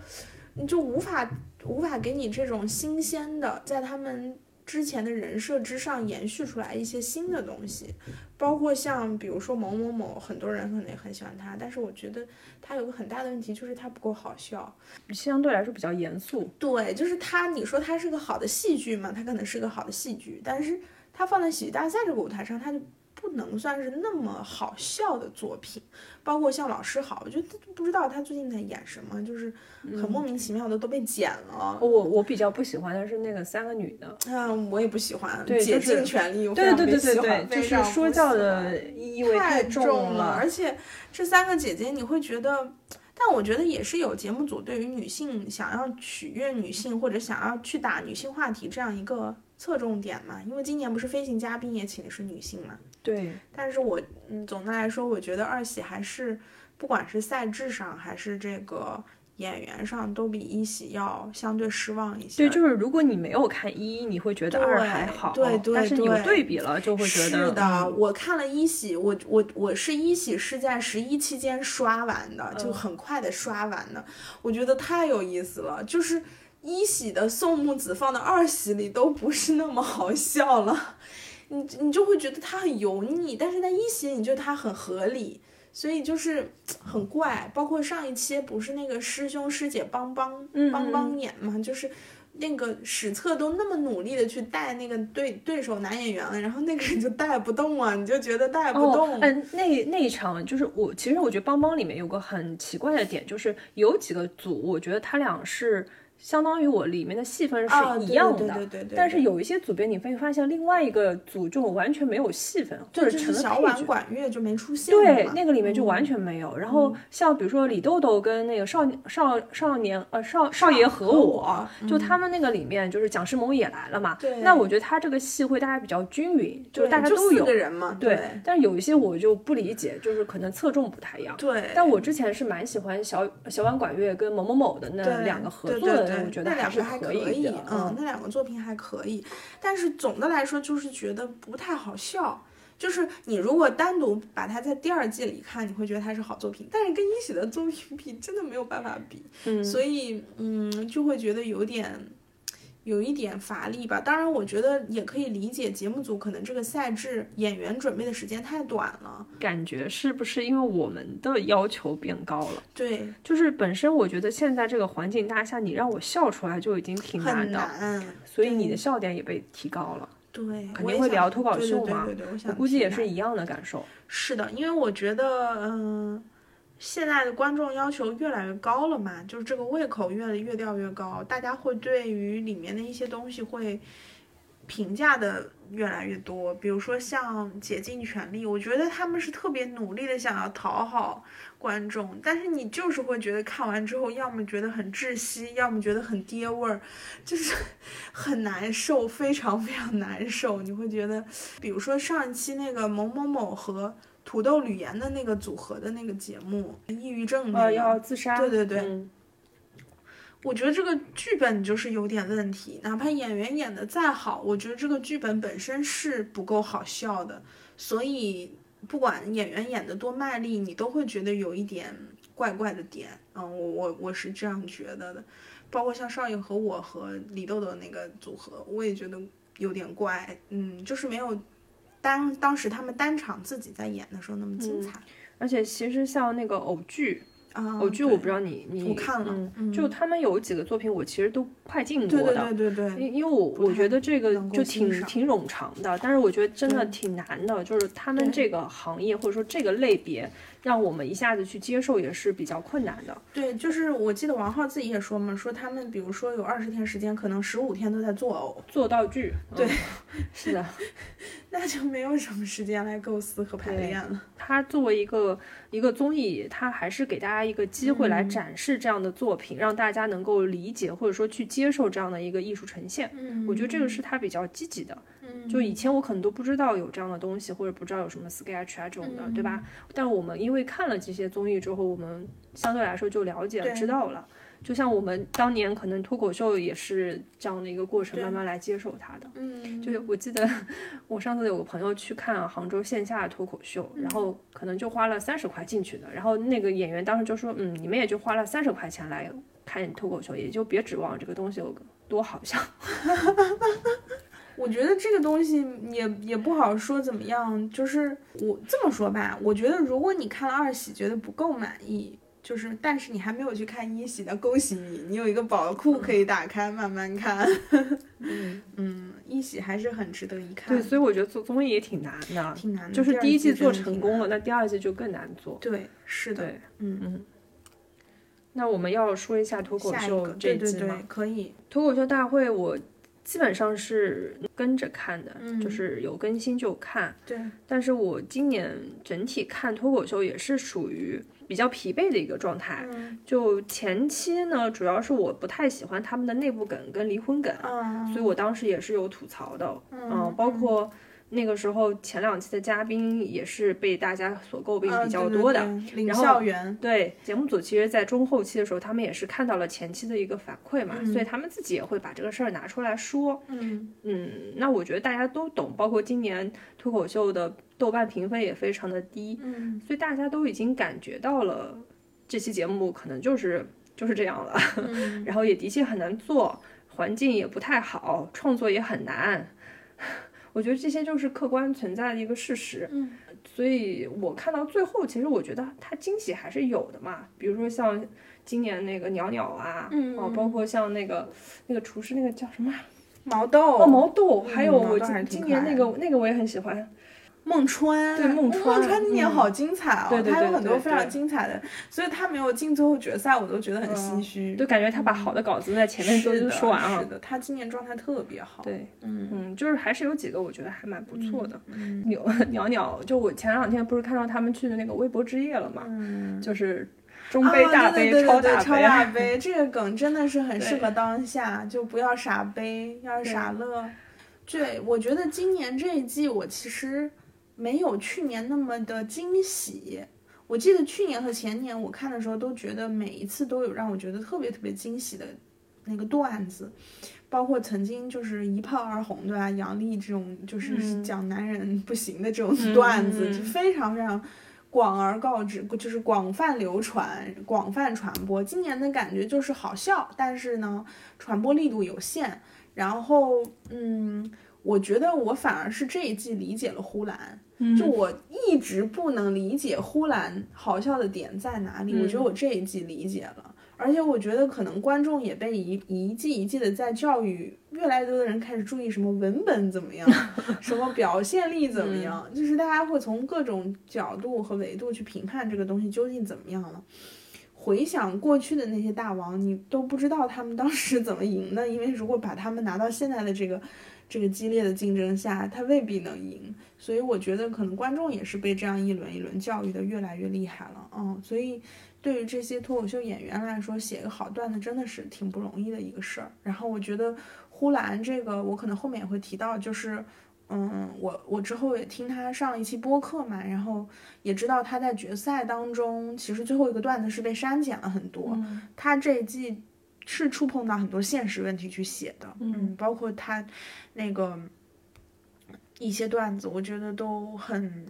你就无法无法给你这种新鲜的，在他们之前的人设之上延续出来一些新的东西，包括像比如说某某某，很多人可能也很喜欢他，但是我觉得他有个很大的问题，就是他不够好笑，相对来说比较严肃。对，就是他，你说他是个好的戏剧嘛？他可能是个好的戏剧，但是他放在喜剧大赛这个舞台上，他就。不能算是那么好笑的作品，包括像老师好，我觉得不知道他最近在演什么，就是很莫名其妙的都被剪了。我我比较不喜欢的是那个三个女的，嗯，我也不喜欢，对，竭尽全力，对对对对对，就是说教的意味太重了，而且这三个姐姐你会觉得，但我觉得也是有节目组对于女性想要取悦女性或者想要去打女性话题这样一个侧重点嘛，因为今年不是飞行嘉宾也请的是女性嘛。对，但是我嗯，总的来说，我觉得二喜还是不管是赛制上还是这个演员上，都比一喜要相对失望一些。对，就是如果你没有看一，你会觉得二还好，对对。但是你对比了，就会觉得是的。我看了一喜，我我我是一喜是在十一期间刷完的，就很快的刷完的，我觉得太有意思了。就是一喜的宋木子放到二喜里都不是那么好笑了。你你就会觉得它很油腻，但是在一喜你觉得它很合理，所以就是很怪。包括上一期不是那个师兄师姐帮帮帮帮演嘛，就是那个史册都那么努力的去带那个对对手男演员了，然后那个人就带不动啊，你就觉得带不动。嗯，那那一场就是我其实我觉得帮帮里面有个很奇怪的点，就是有几个组，我觉得他俩是。相当于我里面的戏份是一样的，但是有一些组别你会发现另外一个组就完全没有戏份，或者成了小婉管乐就没出现。对，那个里面就完全没有。然后像比如说李豆豆跟那个少少少年呃少少爷和我，就他们那个里面就是蒋诗萌也来了嘛。对。那我觉得他这个戏会大家比较均匀，就是大家都有。个人嘛。对。但是有一些我就不理解，就是可能侧重不太一样。对。但我之前是蛮喜欢小小婉管乐跟某某某的那两个合作的。我觉得那两个还可以，嗯，那两个作品还可以，但是总的来说就是觉得不太好笑。就是你如果单独把它在第二季里看，你会觉得它是好作品，但是跟一喜的作品比，真的没有办法比。嗯，所以嗯，就会觉得有点。有一点乏力吧，当然，我觉得也可以理解节目组可能这个赛制演员准备的时间太短了，感觉是不是因为我们的要求变高了？对，就是本身我觉得现在这个环境大下，你让我笑出来就已经挺难的，所以你的笑点也被提高了。对，肯定会聊脱口秀嘛，我估计也是一样的感受。是的，因为我觉得，嗯。现在的观众要求越来越高了嘛，就是这个胃口越来越调越高，大家会对于里面的一些东西会评价的越来越多。比如说像《竭尽全力》，我觉得他们是特别努力的想要讨好观众，但是你就是会觉得看完之后，要么觉得很窒息，要么觉得很爹味儿，就是 很难受，非常非常难受。你会觉得，比如说上一期那个某某某和。土豆吕岩的那个组合的那个节目，抑郁症那个要自杀，对对对，我觉得这个剧本就是有点问题，哪怕演员演的再好，我觉得这个剧本本身是不够好笑的，所以不管演员演的多卖力，你都会觉得有一点怪怪的点，嗯，我我我是这样觉得的，包括像少爷和我和李豆豆那个组合，我也觉得有点怪，嗯，就是没有。当当时他们单场自己在演的时候那么精彩。而且其实像那个偶剧。啊，偶剧我不知道你你我看了，就他们有几个作品我其实都快进过的，对对对对，因因为我我觉得这个就挺挺冗长的，但是我觉得真的挺难的，就是他们这个行业或者说这个类别。让我们一下子去接受也是比较困难的。对，就是我记得王浩自己也说嘛，说他们比如说有二十天时间，可能十五天都在做偶做道具。对，是的，那就没有什么时间来构思和排练了。他作为一个一个综艺，他还是给大家一个机会来展示这样的作品，让大家能够理解或者说去接受这样的一个艺术呈现。嗯，我觉得这个是他比较积极的。嗯，就以前我可能都不知道有这样的东西，或者不知道有什么 sketch 啊这种的，对吧？但我们因为看了这些综艺之后，我们相对来说就了解了、知道了。就像我们当年可能脱口秀也是这样的一个过程，慢慢来接受它的。嗯，就是我记得我上次有个朋友去看杭州线下的脱口秀，然后可能就花了三十块进去的，然后那个演员当时就说：“嗯，你们也就花了三十块钱来看脱口秀，也就别指望这个东西有多好笑。”我觉得这个东西也也不好说怎么样，就是我这么说吧，我觉得如果你看了二喜觉得不够满意，就是但是你还没有去看一喜，那恭喜你，你有一个宝库可以打开慢慢看。嗯 嗯，一喜还是很值得一看。对，所以我觉得做综艺也挺难的，挺难的。就是第一季做成功了，那第二季就更难做。对，是的。对，嗯嗯。那我们要说一下脱口秀这季吗？可以。脱口秀大会我。基本上是跟着看的，嗯，就是有更新就看。对，但是我今年整体看脱口秀也是属于比较疲惫的一个状态。嗯，就前期呢，主要是我不太喜欢他们的内部梗跟离婚梗，嗯，所以我当时也是有吐槽的。嗯，包括。那个时候前两期的嘉宾也是被大家所诟病比较多的，领校园对节目组其实，在中后期的时候，他们也是看到了前期的一个反馈嘛，所以他们自己也会把这个事儿拿出来说。嗯嗯，那我觉得大家都懂，包括今年脱口秀的豆瓣评分也非常的低，嗯，所以大家都已经感觉到了这期节目可能就是就是这样了，然后也的确很难做，环境也不太好，创作也很难。我觉得这些就是客观存在的一个事实，嗯，所以我看到最后，其实我觉得它惊喜还是有的嘛，比如说像今年那个袅袅啊，嗯，哦，包括像那个那个厨师那个叫什么毛豆，哦，毛豆，还有我今今年那个那个我也很喜欢。孟川，对孟川，孟川今年好精彩哦，他有很多非常精彩的，所以他没有进最后决赛，我都觉得很唏嘘，就感觉他把好的稿子在前面都说完了。是的，他今年状态特别好。对，嗯嗯，就是还是有几个我觉得还蛮不错的。鸟鸟鸟，就我前两天不是看到他们去的那个微博之夜了嘛，就是中杯、大杯、超大杯，超大杯，这个梗真的是很 适合当下，就不要傻杯，要傻乐。对，我觉得今年这一季我其实。没有去年那么的惊喜。我记得去年和前年我看的时候，都觉得每一次都有让我觉得特别特别惊喜的那个段子，包括曾经就是一炮而红，对吧？杨笠这种就是讲男人不行的这种段子，就非常非常广而告之，就是广泛流传、广泛传播。今年的感觉就是好笑，但是呢，传播力度有限。然后，嗯，我觉得我反而是这一季理解了呼兰。就我一直不能理解呼兰好笑的点在哪里，我觉得我这一季理解了，而且我觉得可能观众也被一一季一季的在教育，越来越多的人开始注意什么文本怎么样，什么表现力怎么样，就是大家会从各种角度和维度去评判这个东西究竟怎么样了。回想过去的那些大王，你都不知道他们当时怎么赢的，因为如果把他们拿到现在的这个。这个激烈的竞争下，他未必能赢，所以我觉得可能观众也是被这样一轮一轮教育的越来越厉害了，嗯，所以对于这些脱口秀演员来说，写个好段子真的是挺不容易的一个事儿。然后我觉得呼兰这个，我可能后面也会提到，就是，嗯，我我之后也听他上一期播客嘛，然后也知道他在决赛当中，其实最后一个段子是被删减了很多，他这一季。是触碰到很多现实问题去写的，嗯，包括他那个一些段子，我觉得都很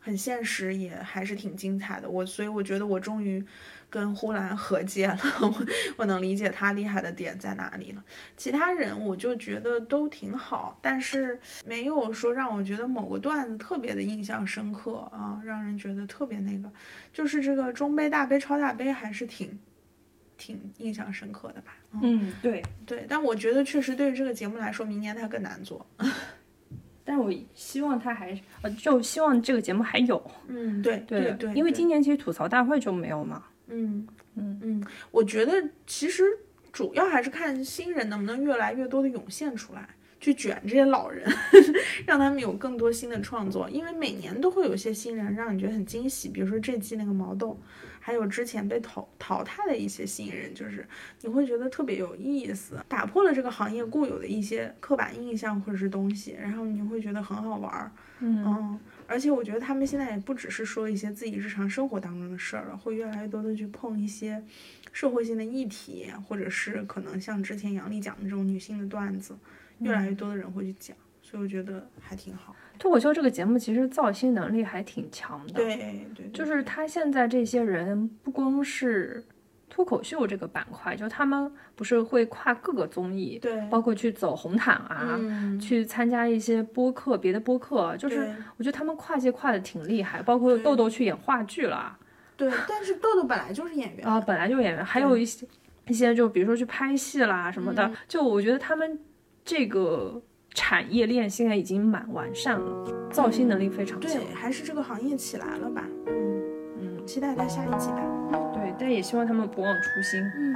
很现实，也还是挺精彩的。我所以我觉得我终于跟呼兰和解了，我我能理解他厉害的点在哪里了。其他人我就觉得都挺好，但是没有说让我觉得某个段子特别的印象深刻啊，让人觉得特别那个。就是这个中杯、大杯、超大杯还是挺挺印象深刻的吧。嗯，对对，但我觉得确实对于这个节目来说，明年它更难做。但我希望它还呃，就希望这个节目还有。嗯，对对对，因为今年其实吐槽大会就没有嘛。嗯嗯嗯，我觉得其实主要还是看新人能不能越来越多的涌现出来，去卷这些老人，让他们有更多新的创作。因为每年都会有一些新人让你觉得很惊喜，比如说这季那个毛豆。还有之前被淘淘汰的一些新人，就是你会觉得特别有意思，打破了这个行业固有的一些刻板印象或者是东西，然后你会觉得很好玩儿，嗯，而且我觉得他们现在也不只是说一些自己日常生活当中的事儿了，会越来越多的去碰一些社会性的议题，或者是可能像之前杨笠讲的这种女性的段子，越来越多的人会去讲，所以我觉得还挺好。脱口秀这个节目其实造星能力还挺强的，对对，就是他现在这些人不光是脱口秀这个板块，就他们不是会跨各个综艺，对，包括去走红毯啊，去参加一些播客，别的播客，就是我觉得他们跨界跨的挺厉害，包括豆豆去演话剧了，对，但是豆豆本来就是演员啊，本来就演员，还有一些一些就比如说去拍戏啦什么的，就我觉得他们这个。产业链现在已经蛮完善了，造星能力非常强。对，还是这个行业起来了吧？嗯嗯，期待在下一季吧。对，但也希望他们不忘初心。嗯。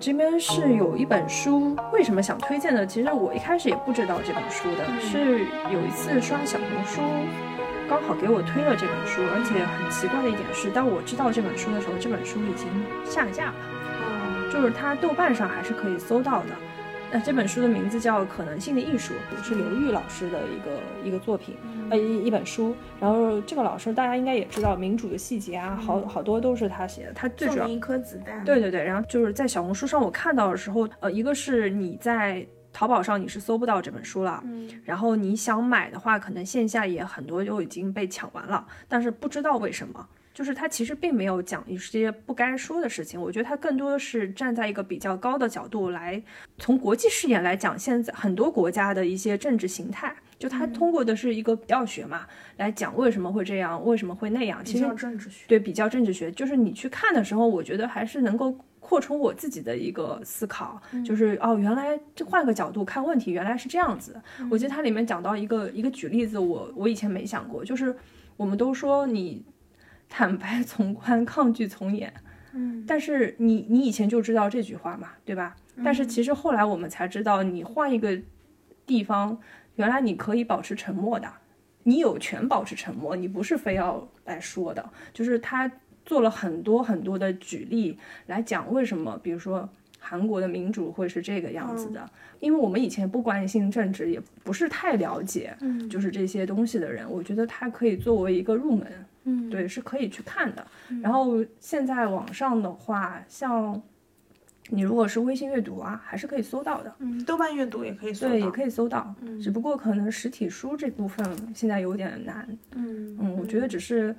这边是有一本书，为什么想推荐的？其实我一开始也不知道这本书的，是有一次刷小红书，刚好给我推了这本书，而且很奇怪的一点是，当我知道这本书的时候，这本书已经下架了，嗯，就是它豆瓣上还是可以搜到的。那这本书的名字叫《可能性的艺术》，是刘玉老师的一个一个作品，呃一一本书。然后这个老师大家应该也知道，民主的细节啊，好好多都是他写的。他最主要一颗子弹。对对对。然后就是在小红书上我看到的时候，呃，一个是你在淘宝上你是搜不到这本书了，嗯。然后你想买的话，可能线下也很多就已经被抢完了，但是不知道为什么。就是他其实并没有讲一些不该说的事情，我觉得他更多的是站在一个比较高的角度来从国际视野来讲现在很多国家的一些政治形态，就他通过的是一个比较学嘛来讲为什么会这样，为什么会那样。其实政治学对比较政治学，就是你去看的时候，我觉得还是能够扩充我自己的一个思考，就是哦原来这换个角度看问题原来是这样子。我记得它里面讲到一个一个举例子，我我以前没想过，就是我们都说你。坦白从宽，抗拒从严。嗯，但是你你以前就知道这句话嘛，对吧？但是其实后来我们才知道，你换一个地方，原来你可以保持沉默的，你有权保持沉默，你不是非要来说的。就是他做了很多很多的举例来讲为什么，比如说韩国的民主会是这个样子的，因为我们以前不关心政治，也不是太了解，就是这些东西的人，我觉得他可以作为一个入门。嗯，对，是可以去看的。然后现在网上的话，像你如果是微信阅读啊，还是可以搜到的。嗯，豆瓣阅读也可以搜，对，也可以搜到。嗯，只不过可能实体书这部分现在有点难。嗯嗯，我觉得只是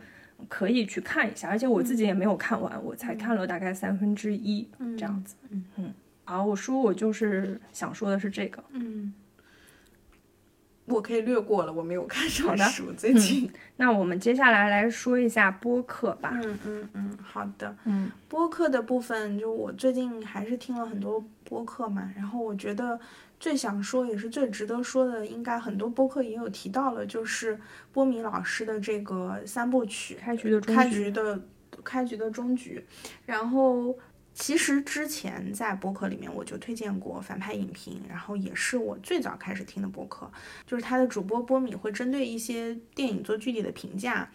可以去看一下，而且我自己也没有看完，我才看了大概三分之一这样子。嗯嗯，好，我书我就是想说的是这个。嗯。我可以略过了，我没有看好的书最近。那我们接下来来说一下播客吧。嗯嗯嗯，好的。嗯，播客的部分，就我最近还是听了很多播客嘛。然后我觉得最想说也是最值得说的，应该很多播客也有提到了，就是波米老师的这个三部曲：开局的开局的开局的终局。然后。其实之前在播客里面我就推荐过反派影评，然后也是我最早开始听的播客，就是他的主播波米会针对一些电影做具体的评价，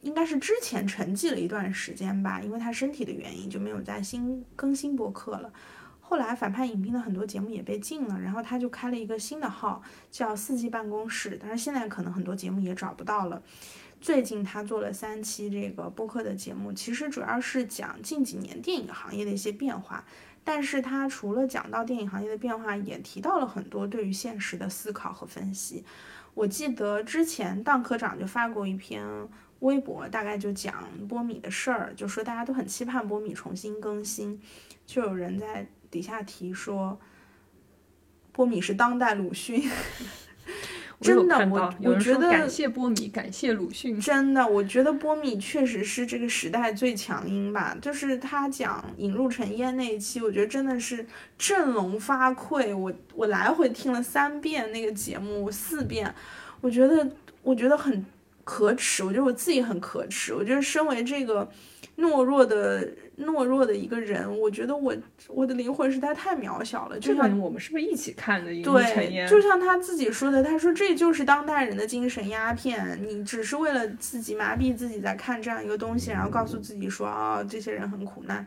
应该是之前沉寂了一段时间吧，因为他身体的原因就没有再新更新播客了。后来反派影评的很多节目也被禁了，然后他就开了一个新的号，叫四季办公室，但是现在可能很多节目也找不到了。最近他做了三期这个播客的节目，其实主要是讲近几年电影行业的一些变化，但是他除了讲到电影行业的变化，也提到了很多对于现实的思考和分析。我记得之前当科长就发过一篇微博，大概就讲波米的事儿，就说大家都很期盼波米重新更新，就有人在底下提说，波米是当代鲁迅。真的，我我觉得感谢波米，感谢鲁迅。真的，我觉得波米确实是这个时代最强音吧。就是他讲《引入尘烟》那一期，我觉得真的是振聋发聩。我我来回听了三遍那个节目，四遍，我觉得我觉得很可耻。我觉得我自己很可耻。我觉得身为这个懦弱的。懦弱的一个人，我觉得我我的灵魂实在太渺小了。就像我们是不是一起看的？对，就像他自己说的，他说这就是当代人的精神鸦片。你只是为了自己麻痹自己在看这样一个东西，然后告诉自己说啊，这些人很苦难。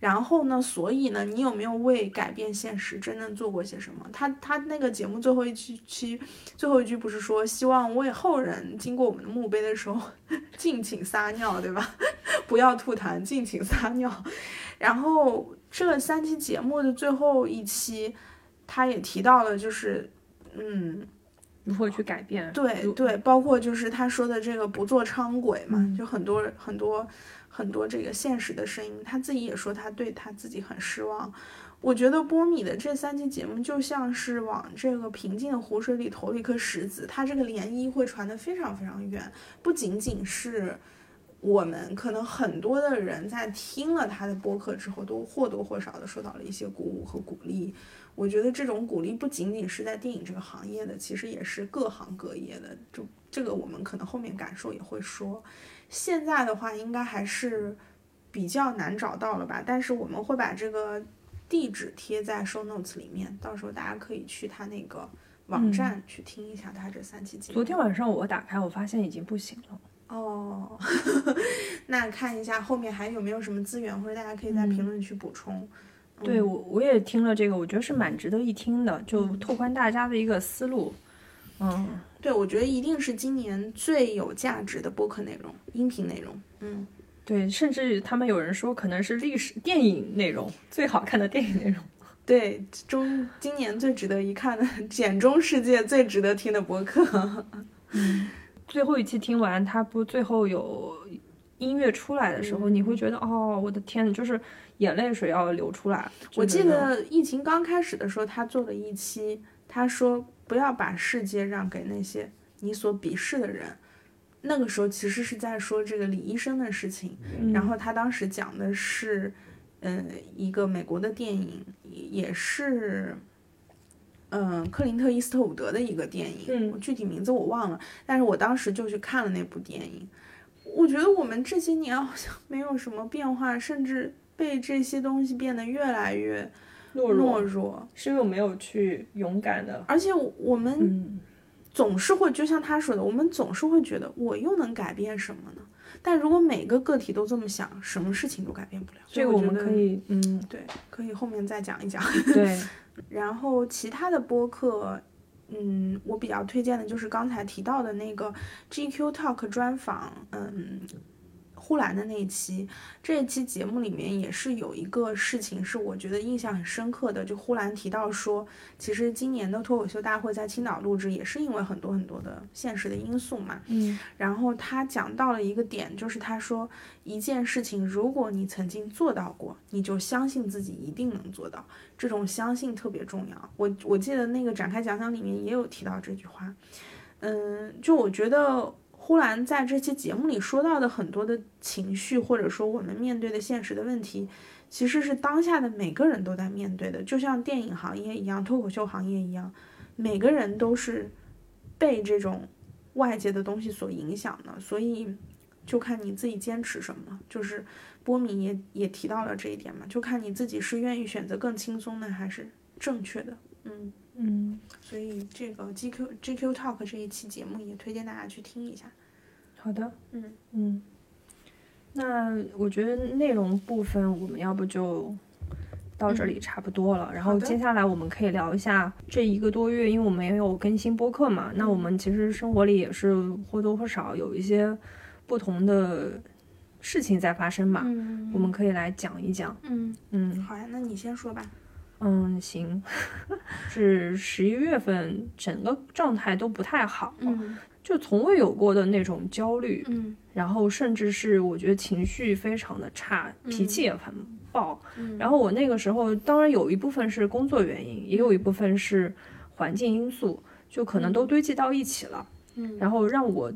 然后呢？所以呢？你有没有为改变现实真正做过些什么？他他那个节目最后一期期最后一句不是说希望为后人经过我们的墓碑的时候尽情撒尿，对吧？不要吐痰，尽情撒尿。然后这三期节目的最后一期，他也提到了，就是嗯，如何去改变？对对，包括就是他说的这个不做伥鬼嘛，就很多很多。很多这个现实的声音，他自己也说他对他自己很失望。我觉得波米的这三期节目就像是往这个平静的湖水里投了一颗石子，它这个涟漪会传得非常非常远。不仅仅是我们，可能很多的人在听了他的播客之后，都或多或少的受到了一些鼓舞和鼓励。我觉得这种鼓励不仅仅是在电影这个行业的，其实也是各行各业的。就这个，我们可能后面感受也会说。现在的话，应该还是比较难找到了吧？但是我们会把这个地址贴在 show notes 里面，到时候大家可以去他那个网站去听一下他这三期节目。昨天晚上我打开，我发现已经不行了。哦，那看一下后面还有没有什么资源，或者大家可以在评论区补充。对我，我也听了这个，我觉得是蛮值得一听的，就拓宽大家的一个思路。嗯。对，我觉得一定是今年最有价值的播客内容、音频内容。嗯，对，甚至他们有人说可能是历史电影内容最好看的电影内容。对，中今年最值得一看的《简中世界》最值得听的播客。嗯，最后一期听完，他不最后有音乐出来的时候，你会觉得哦，我的天，就是眼泪水要流出来。我记得疫情刚开始的时候，他做了一期，他说。不要把世界让给那些你所鄙视的人。那个时候其实是在说这个李医生的事情，然后他当时讲的是，嗯，一个美国的电影，也是，嗯，克林特·伊斯特伍德的一个电影，具体名字我忘了，但是我当时就去看了那部电影。我觉得我们这些年好像没有什么变化，甚至被这些东西变得越来越。懦弱，是因为我没有去勇敢的，而且我们总是会，就像他说的，我们总是会觉得我又能改变什么呢？但如果每个个体都这么想，什么事情都改变不了。这个我们可以，嗯，对，可以后面再讲一讲。对，然后其他的播客，嗯，我比较推荐的就是刚才提到的那个 GQ Talk 专访，嗯。呼兰的那一期，这一期节目里面也是有一个事情是我觉得印象很深刻的，就呼兰提到说，其实今年的脱口秀大会在青岛录制也是因为很多很多的现实的因素嘛。嗯，然后他讲到了一个点，就是他说一件事情，如果你曾经做到过，你就相信自己一定能做到，这种相信特别重要。我我记得那个展开讲讲里面也有提到这句话，嗯，就我觉得。呼兰在这期节目里说到的很多的情绪，或者说我们面对的现实的问题，其实是当下的每个人都在面对的，就像电影行业一样，脱口秀行业一样，每个人都是被这种外界的东西所影响的，所以就看你自己坚持什么。就是波米也也提到了这一点嘛，就看你自己是愿意选择更轻松的，还是正确的。嗯。嗯，所以这个 GQ GQ Talk 这一期节目也推荐大家去听一下。好的，嗯嗯，那我觉得内容部分我们要不就到这里差不多了。然后接下来我们可以聊一下这一个多月，因为我们也有更新播客嘛，那我们其实生活里也是或多或少有一些不同的事情在发生嘛。嗯，我们可以来讲一讲。嗯嗯，好呀，那你先说吧。嗯，行，是十一月份，整个状态都不太好，嗯，就从未有过的那种焦虑，嗯，然后甚至是我觉得情绪非常的差，脾气也很爆，嗯，然后我那个时候当然有一部分是工作原因，也有一部分是环境因素，就可能都堆积到一起了，嗯，然后让我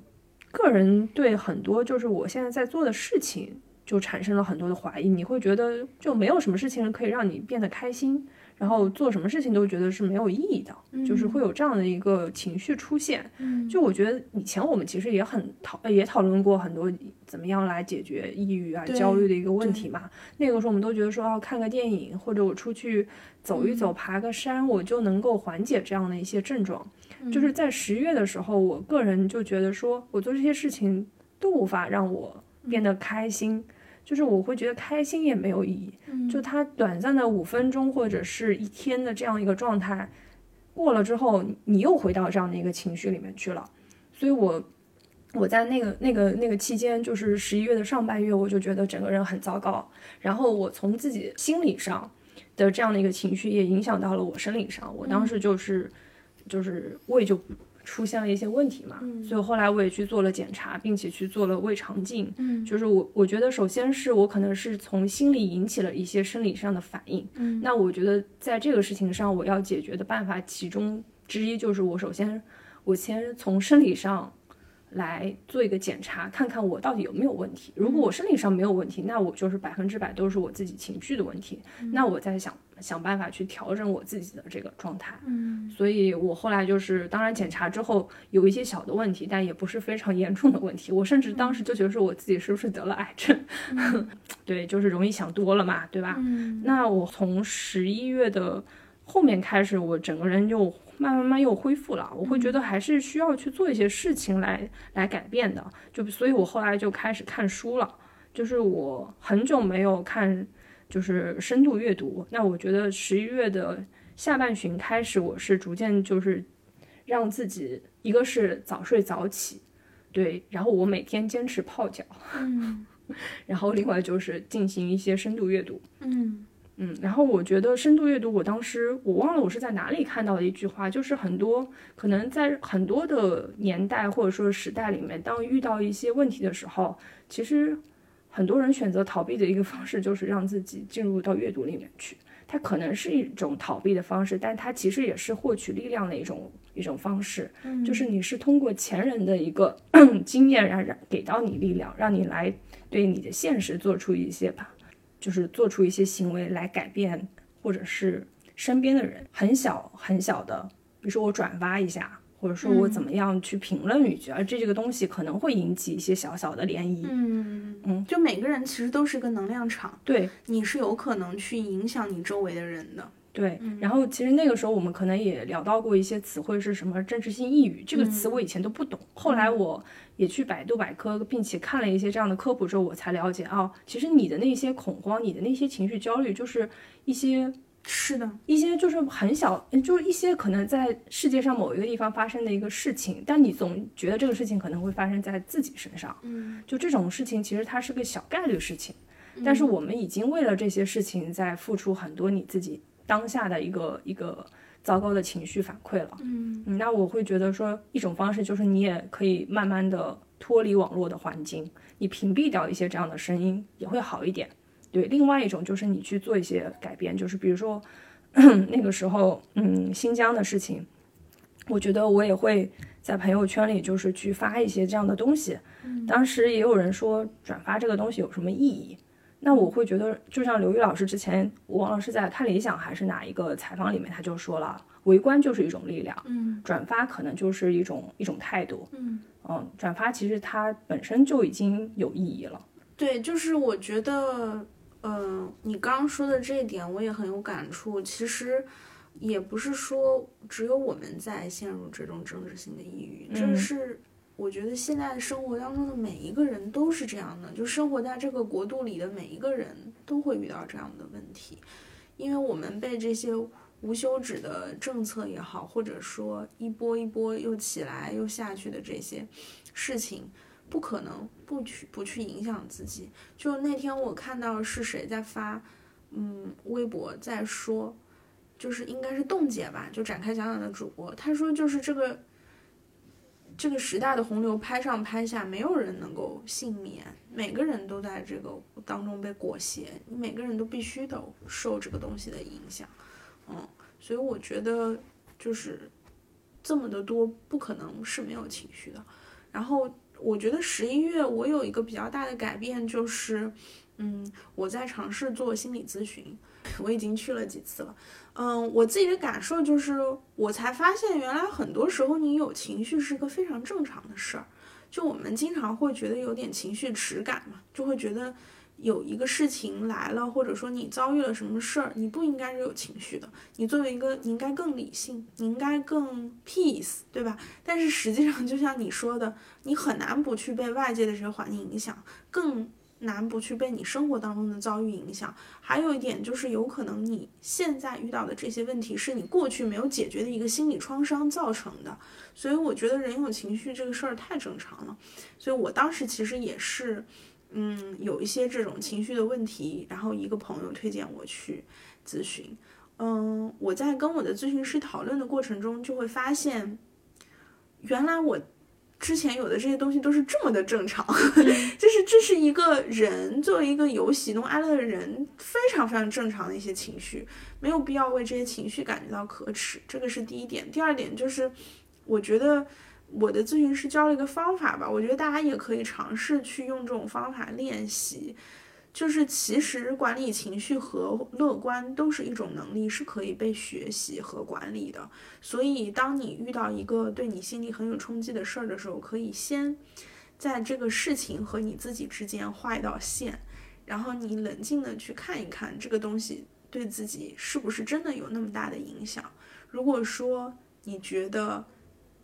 个人对很多就是我现在在做的事情就产生了很多的怀疑，你会觉得就没有什么事情可以让你变得开心。然后做什么事情都觉得是没有意义的，就是会有这样的一个情绪出现。嗯，就我觉得以前我们其实也很讨也讨论过很多怎么样来解决抑郁啊、焦虑的一个问题嘛。那个时候我们都觉得说，要看个电影或者我出去走一走、爬个山，我就能够缓解这样的一些症状。就是在十月的时候，我个人就觉得说我做这些事情都无法让我变得开心。就是我会觉得开心也没有意义，就它短暂的五分钟或者是一天的这样一个状态过了之后，你又回到这样的一个情绪里面去了。所以，我我在那个那个那个期间，就是十一月的上半月，我就觉得整个人很糟糕。然后我从自己心理上的这样的一个情绪，也影响到了我生理上。我当时就是就是胃就。出现了一些问题嘛，所以后来我也去做了检查，并且去做了胃肠镜。嗯，就是我我觉得首先是我可能是从心理引起了一些生理上的反应。嗯，那我觉得在这个事情上，我要解决的办法其中之一就是我首先我先从生理上来做一个检查，看看我到底有没有问题。如果我生理上没有问题，那我就是百分之百都是我自己情绪的问题。那我在想。想办法去调整我自己的这个状态，嗯，所以我后来就是，当然检查之后有一些小的问题，但也不是非常严重的问题。我甚至当时就觉得说我自己是不是得了癌症，对，就是容易想多了嘛，对吧？嗯，那我从十一月的后面开始，我整个人又慢慢慢又恢复了。我会觉得还是需要去做一些事情来来改变的，就所以，我后来就开始看书了，就是我很久没有看。就是深度阅读，那我觉得十一月的下半旬开始，我是逐渐就是让自己，一个是早睡早起，对，然后我每天坚持泡脚，嗯，然后另外就是进行一些深度阅读，嗯嗯，然后我觉得深度阅读，我当时我忘了我是在哪里看到的一句话，就是很多可能在很多的年代或者说时代里面，当遇到一些问题的时候，其实。很多人选择逃避的一个 方式，就是让自己进入到阅读里面去。它可能是一种逃避的方式，但它其实也是获取力量的一种一种方式。嗯，就是你是通过前人的一个 经验，让让给到你力量，让你来对你的现实做出一些吧，就是做出一些行为来改变，或者是身边的人很小很小的，比如说我转发一下。或者说我怎么样去评论一句，而这这个东西可能会引起一些小小的涟漪。嗯嗯，就每个人其实都是个能量场，对，你是有可能去影响你周围的人的。对，然后其实那个时候我们可能也聊到过一些词汇是什么政治性抑郁这个词，我以前都不懂，后来我也去百度百科，并且看了一些这样的科普之后，我才了解哦，其实你的那些恐慌，你的那些情绪焦虑，就是一些。是的，一些就是很小，就是一些可能在世界上某一个地方发生的一个事情，但你总觉得这个事情可能会发生在自己身上。嗯，就这种事情，其实它是个小概率事情，但是我们已经为了这些事情在付出很多你自己当下的一个一个糟糕的情绪反馈了。嗯，那我会觉得说，一种方式就是你也可以慢慢的脱离网络的环境，你屏蔽掉一些这样的声音，也会好一点。对，另外一种就是你去做一些改变，就是比如说 那个时候，嗯，新疆的事情，我觉得我也会在朋友圈里就是去发一些这样的东西。当时也有人说转发这个东西有什么意义？那我会觉得，就像刘宇老师之前，我忘了是在看理想还是哪一个采访里面，他就说了，围观就是一种力量，嗯，转发可能就是一种一种态度，嗯嗯，转发其实它本身就已经有意义了。对，就是我觉得。嗯，你刚刚说的这一点我也很有感触。其实也不是说只有我们在陷入这种政治性的抑郁，这是我觉得现在生活当中的每一个人都是这样的，就生活在这个国度里的每一个人都会遇到这样的问题。因为我们被这些无休止的政策也好，或者说一波一波又起来又下去的这些事情，不可能不去不去影响自己。就那天我看到是谁在发，嗯，微博在说，就是应该是冻姐吧，就展开讲讲的主播，他说就是这个。这个时代的洪流拍上拍下，没有人能够幸免，每个人都在这个当中被裹挟，你每个人都必须都受这个东西的影响，嗯，所以我觉得就是这么的多，不可能是没有情绪的。然后我觉得十一月我有一个比较大的改变，就是嗯，我在尝试做心理咨询，我已经去了几次了。嗯，我自己的感受就是，我才发现原来很多时候你有情绪是一个非常正常的事儿。就我们经常会觉得有点情绪耻感嘛，就会觉得有一个事情来了，或者说你遭遇了什么事儿，你不应该是有情绪的。你作为一个，你应该更理性，你应该更 peace，对吧？但是实际上，就像你说的，你很难不去被外界的这些环境影响，更。难不去被你生活当中的遭遇影响，还有一点就是有可能你现在遇到的这些问题是你过去没有解决的一个心理创伤造成的，所以我觉得人有情绪这个事儿太正常了，所以我当时其实也是，嗯，有一些这种情绪的问题，然后一个朋友推荐我去咨询，嗯，我在跟我的咨询师讨论的过程中就会发现，原来我。之前有的这些东西都是这么的正常，就是这是一个人作为一个有喜怒哀乐的人非常非常正常的一些情绪，没有必要为这些情绪感觉到可耻，这个是第一点。第二点就是，我觉得我的咨询师教了一个方法吧，我觉得大家也可以尝试去用这种方法练习。就是其实管理情绪和乐观都是一种能力，是可以被学习和管理的。所以，当你遇到一个对你心里很有冲击的事儿的时候，可以先在这个事情和你自己之间画一道线，然后你冷静的去看一看这个东西对自己是不是真的有那么大的影响。如果说你觉得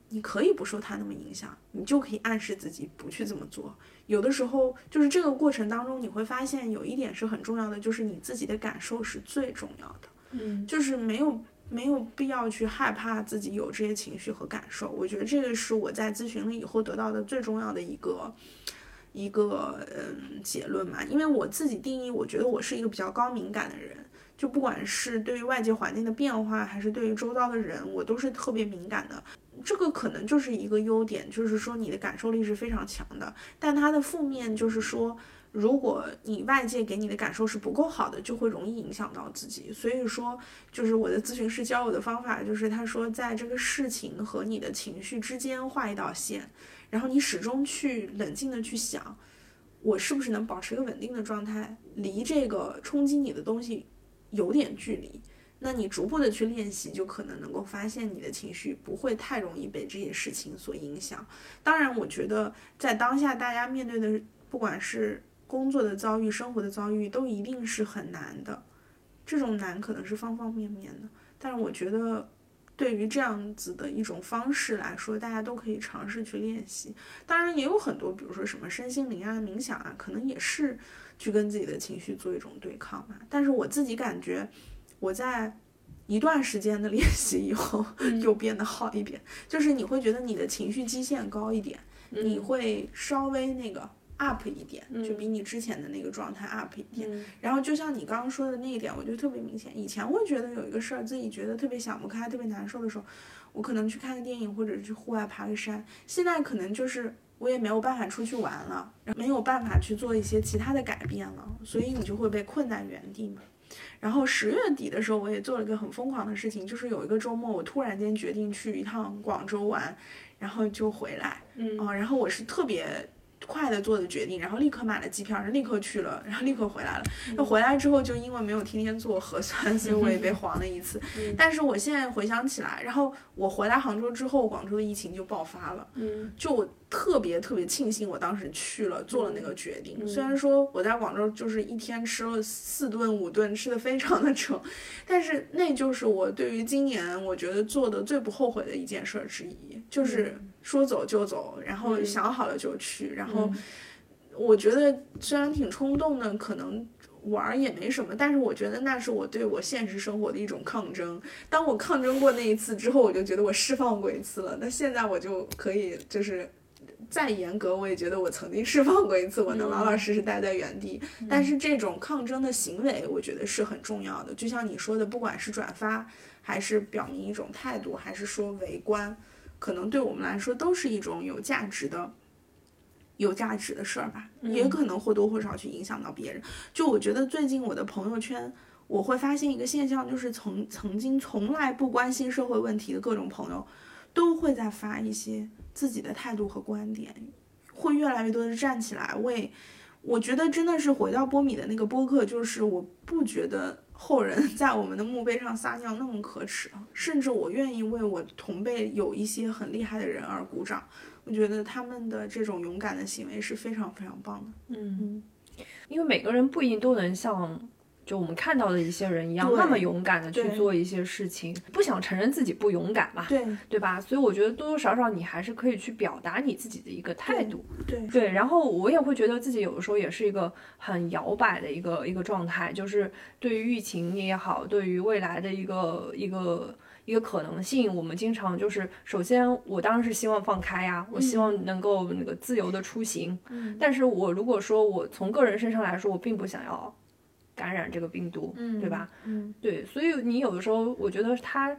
你可以不受它那么影响，你就可以暗示自己不去这么做。有的时候，就是这个过程当中，你会发现有一点是很重要的，就是你自己的感受是最重要的。嗯，就是没有没有必要去害怕自己有这些情绪和感受。我觉得这个是我在咨询了以后得到的最重要的一个一个嗯结论嘛。因为我自己定义，我觉得我是一个比较高敏感的人，就不管是对于外界环境的变化，还是对于周遭的人，我都是特别敏感的。这个可能就是一个优点，就是说你的感受力是非常强的。但它的负面就是说，如果你外界给你的感受是不够好的，就会容易影响到自己。所以说，就是我的咨询师教我的方法，就是他说，在这个事情和你的情绪之间画一道线，然后你始终去冷静的去想，我是不是能保持一个稳定的状态，离这个冲击你的东西有点距离。那你逐步的去练习，就可能能够发现你的情绪不会太容易被这些事情所影响。当然，我觉得在当下大家面对的，不管是工作的遭遇、生活的遭遇，都一定是很难的。这种难可能是方方面面的。但是我觉得，对于这样子的一种方式来说，大家都可以尝试去练习。当然，也有很多，比如说什么身心灵啊、冥想啊，可能也是去跟自己的情绪做一种对抗嘛。但是我自己感觉。我在一段时间的 练习以后，又变得好一点。就是你会觉得你的情绪基线高一点，你会稍微那个 up 一点，就比你之前的那个状态 up 一点。然后就像你刚刚说的那一点，我觉得特别明显。以前会觉得有一个事儿自己觉得特别想不开、特别难受的时候，我可能去看个电影，或者去户外爬个山。现在可能就是我也没有办法出去玩了，没有办法去做一些其他的改变了，所以你就会被困在原地嘛。然后十月底的时候，我也做了一个很疯狂的事情，就是有一个周末，我突然间决定去一趟广州玩，然后就回来，嗯，然后我是特别。快的做的决定，然后立刻买了机票，然后立刻去了，然后立刻回来了。那回来之后，就因为没有天天做核酸，所以我也被 黄了一次。但是我现在回想起来，然后我回来杭州之后，广州的疫情就爆发了。嗯，就我特别特别庆幸我当时去了，做了那个决定。虽然说我在广州就是一天吃了四顿五顿，吃的非常的撑，但是那就是我对于今年我觉得做的最不后悔的一件事之一，就是。说走就走，然后想好了就去，然后我觉得虽然挺冲动的，可能玩也没什么，但是我觉得那是我对我现实生活的一种抗争。当我抗争过那一次之后，我就觉得我释放过一次了。那现在我就可以就是再严格，我也觉得我曾经释放过一次，我能老老实实待在原地。但是这种抗争的行为，我觉得是很重要的。就像你说的，不管是转发，还是表明一种态度，还是说围观，可能对我们来说都是一种有价值的。有价值的事儿吧，也可能或多或少去影响到别人。就我觉得最近我的朋友圈，我会发现一个现象，就是曾曾经从来不关心社会问题的各种朋友，都会在发一些自己的态度和观点，会越来越多的站起来为。我觉得真的是回到波米的那个播客，就是我不觉得后人 在我们的墓碑上撒尿那么可耻，甚至我愿意为我同辈有一些很厉害的人而鼓掌。我觉得他们的这种勇敢的行为是非常非常棒的。嗯，因为每个人不一定都能像就我们看到的一些人一样那么勇敢的去做一些事情，不想承认自己不勇敢嘛？对对吧？所以我觉得多多少少你还是可以去表达你自己的一个态度。对对，然后我也会觉得自己有的时候也是一个很摇摆的一个一个状态，就是对于疫情也好，对于未来的一个一个。一个可能性，我们经常就是，首先我当然是希望放开呀，我希望能够那个自由的出行。嗯，但是我如果说我从个人身上来说，我并不想要感染这个病毒，嗯，对吧？嗯，对，所以你有的时候，我觉得它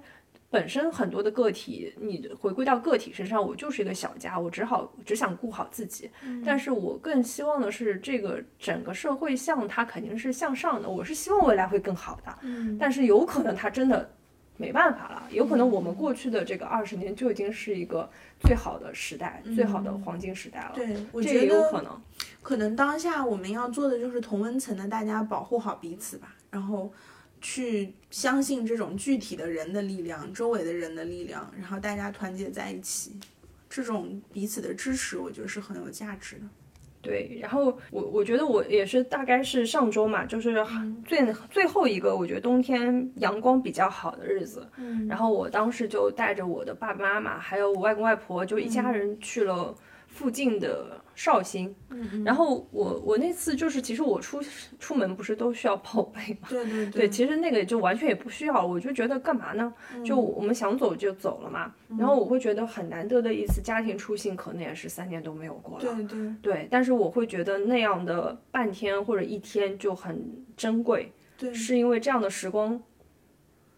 本身很多的个体，你回归到个体身上，我就是一个小家，我只好只想顾好自己。嗯，但是我更希望的是，这个整个社会向它肯定是向上的，我是希望未来会更好的。嗯，但是有可能它真的。没办法了，有可能我们过去的这个二十年就已经是一个最好的时代，最好的黄金时代了。对，我觉得有可能，可能当下我们要做的就是同温层的大家保护好彼此吧，然后去相信这种具体的人的力量，周围的人的力量，然后大家团结在一起，这种彼此的支持，我觉得是很有价值的。对，然后我我觉得我也是大概是上周嘛，就是最最后一个我觉得冬天阳光比较好的日子，嗯，然后我当时就带着我的爸爸妈妈还有我外公外婆，就一家人去了附近的。绍兴，然后我我那次就是，其实我出出门不是都需要报备吗？对对 对，其实那个就完全也不需要，我就觉得干嘛呢？就我们想走就走了嘛。然后我会觉得很难得的一次家庭出行，可能也是三年都没有过了。对对对，但是我会觉得那样的半天或者一天就很珍贵，对，是因为这样的时光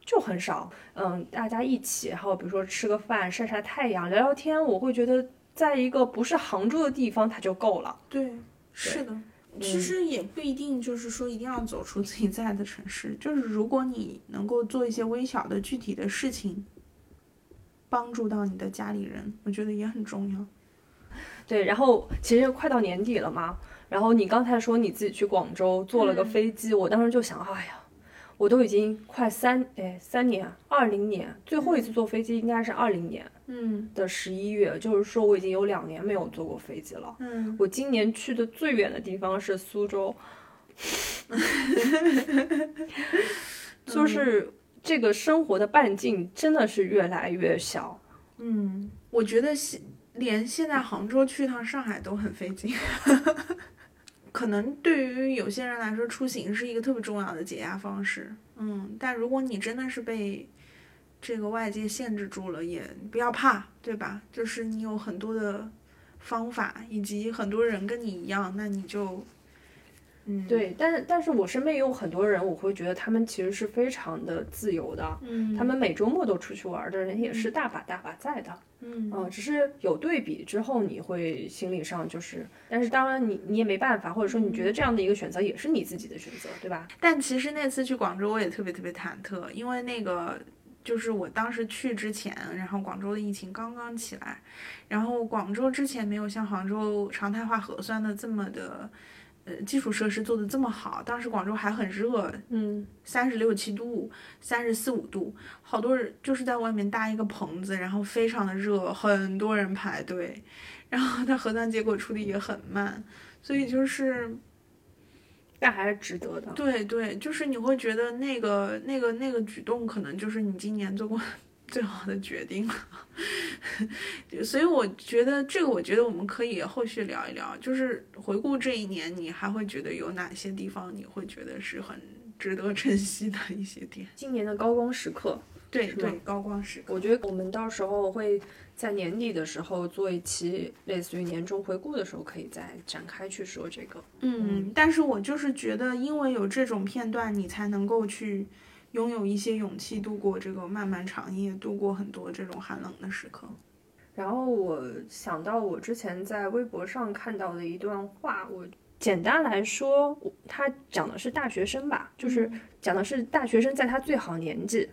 就很少。嗯，大家一起，然后比如说吃个饭、晒晒太阳、聊聊天，我会觉得。在一个不是杭州的地方，它就够了。对，是的。其实也不一定，就是说一定要走出自己在的城市。就是如果你能够做一些微小的具体的事情，帮助到你的家里人，我觉得也很重要。对，然后其实快到年底了嘛。然后你刚才说你自己去广州坐了个飞机，我当时就想，哎呀。我都已经快三哎三年，二零年最后一次坐飞机应该是二零年，嗯的十一月，就是说我已经有两年没有坐过飞机了。嗯，我今年去的最远的地方是苏州，就是这个生活的半径真的是越来越小。嗯，我觉得现连现在杭州去一趟上海都很费劲。可能对于有些人来说，出行是一个特别重要的解压方式。嗯，但如果你真的是被这个外界限制住了，也不要怕，对吧？就是你有很多的方法，以及很多人跟你一样，那你就。嗯，对，但是但是我身边也有很多人，我会觉得他们其实是非常的自由的，嗯，他们每周末都出去玩的人也是大把大把在的，嗯，只是有对比之后，你会心理上就是，但是当然你你也没办法，或者说你觉得这样的一个选择也是你自己的选择，对吧？但其实那次去广州我也特别特别忐忑，因为那个就是我当时去之前，然后广州的疫情刚刚起来，然后广州之前没有像杭州常态化核酸的这么的。呃，基础设施做的这么好，当时广州还很热，嗯，三十六七度，三十四五度，好多人就是在外面搭一个棚子，然后非常的热，很多人排队，然后他核酸结果出的也很慢，所以就是，但还是值得的。对对，就是你会觉得那个那个那个举动，可能就是你今年做过最好的决定了。所以我觉得这个，我觉得我们可以后续聊一聊，就是回顾这一年，你还会觉得有哪些地方你会觉得是很值得珍惜的一些点？今年的高光时刻，对对，高光时刻。我觉得我们到时候会在年底的时候做一期类似于年终回顾的时候，可以再展开去说这个。嗯，但是我就是觉得，因为有这种片段，你才能够去。拥有一些勇气度过这个漫漫长夜，度过很多这种寒冷的时刻。然后我想到我之前在微博上看到的一段话，我简单来说，他讲的是大学生吧，就是讲的是大学生在他最好年纪，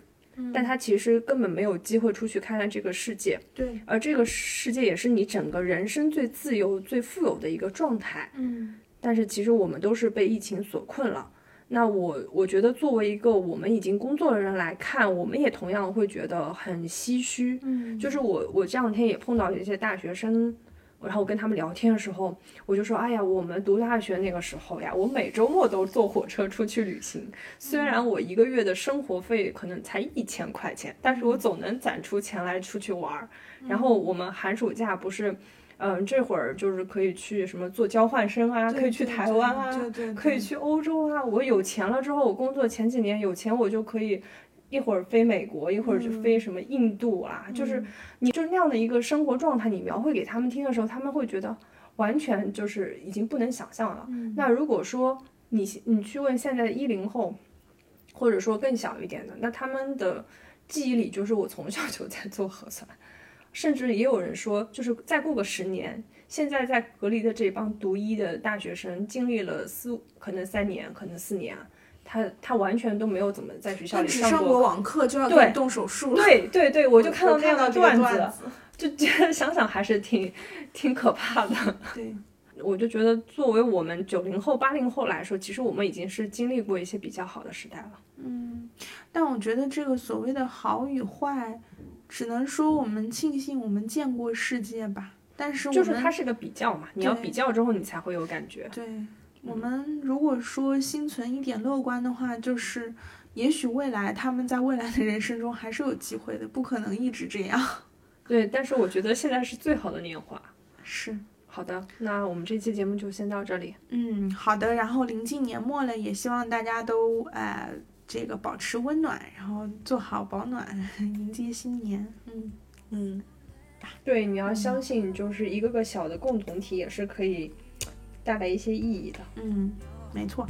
但他其实根本没有机会出去看看这个世界。对，而这个世界也是你整个人生最自由、最富有的一个状态。嗯，但是其实我们都是被疫情所困了。那我我觉得，作为一个我们已经工作的人来看，我们也同样会觉得很唏嘘。嗯，就是我我这两天也碰到一些大学生，然后我跟他们聊天的时候，我就说，哎呀，我们读大学那个时候呀，我每周末都坐火车出去旅行，虽然我一个月的生活费可能才一千块钱，但是我总能攒出钱来出去玩儿。然后我们寒暑假不是。嗯，这会儿就是可以去什么做交换生啊，可以去台湾啊，可以去欧洲啊。我有钱了之后，我工作前几年有钱，我就可以一会儿飞美国，一会儿就飞什么印度啊。就是你就那样的一个生活状态，你描绘给他们听的时候，他们会觉得完全就是已经不能想象了。那如果说你你去问现在的一零后，或者说更小一点的，那他们的记忆里就是我从小就在做核酸。甚至也有人说，就是再过个十年，现在在隔离的这帮读医的大学生，经历了四可能三年，可能四年，他他完全都没有怎么在学校里上过网课，就要给你动手术了。对对对，我就看到那样的段子，就觉得想想还是挺挺可怕的。对，我就觉得作为我们九零后、八零后来说，其实我们已经是经历过一些比较好的时代了。嗯，但我觉得这个所谓的好与坏。只能说我们庆幸我们见过世界吧，但是就是它是个比较嘛，你要比较之后你才会有感觉。对我们如果说心存一点乐观的话，就是也许未来他们在未来的人生中还是有机会的，不可能一直这样。对，但是我觉得现在是最好的年华。是好的，那我们这期节目就先到这里。嗯，好的。然后临近年末了，也希望大家都呃。这个保持温暖，然后做好保暖，迎接新年。嗯嗯，对，你要相信，就是一个个小的共同体也是可以带来一些意义的。嗯，没错。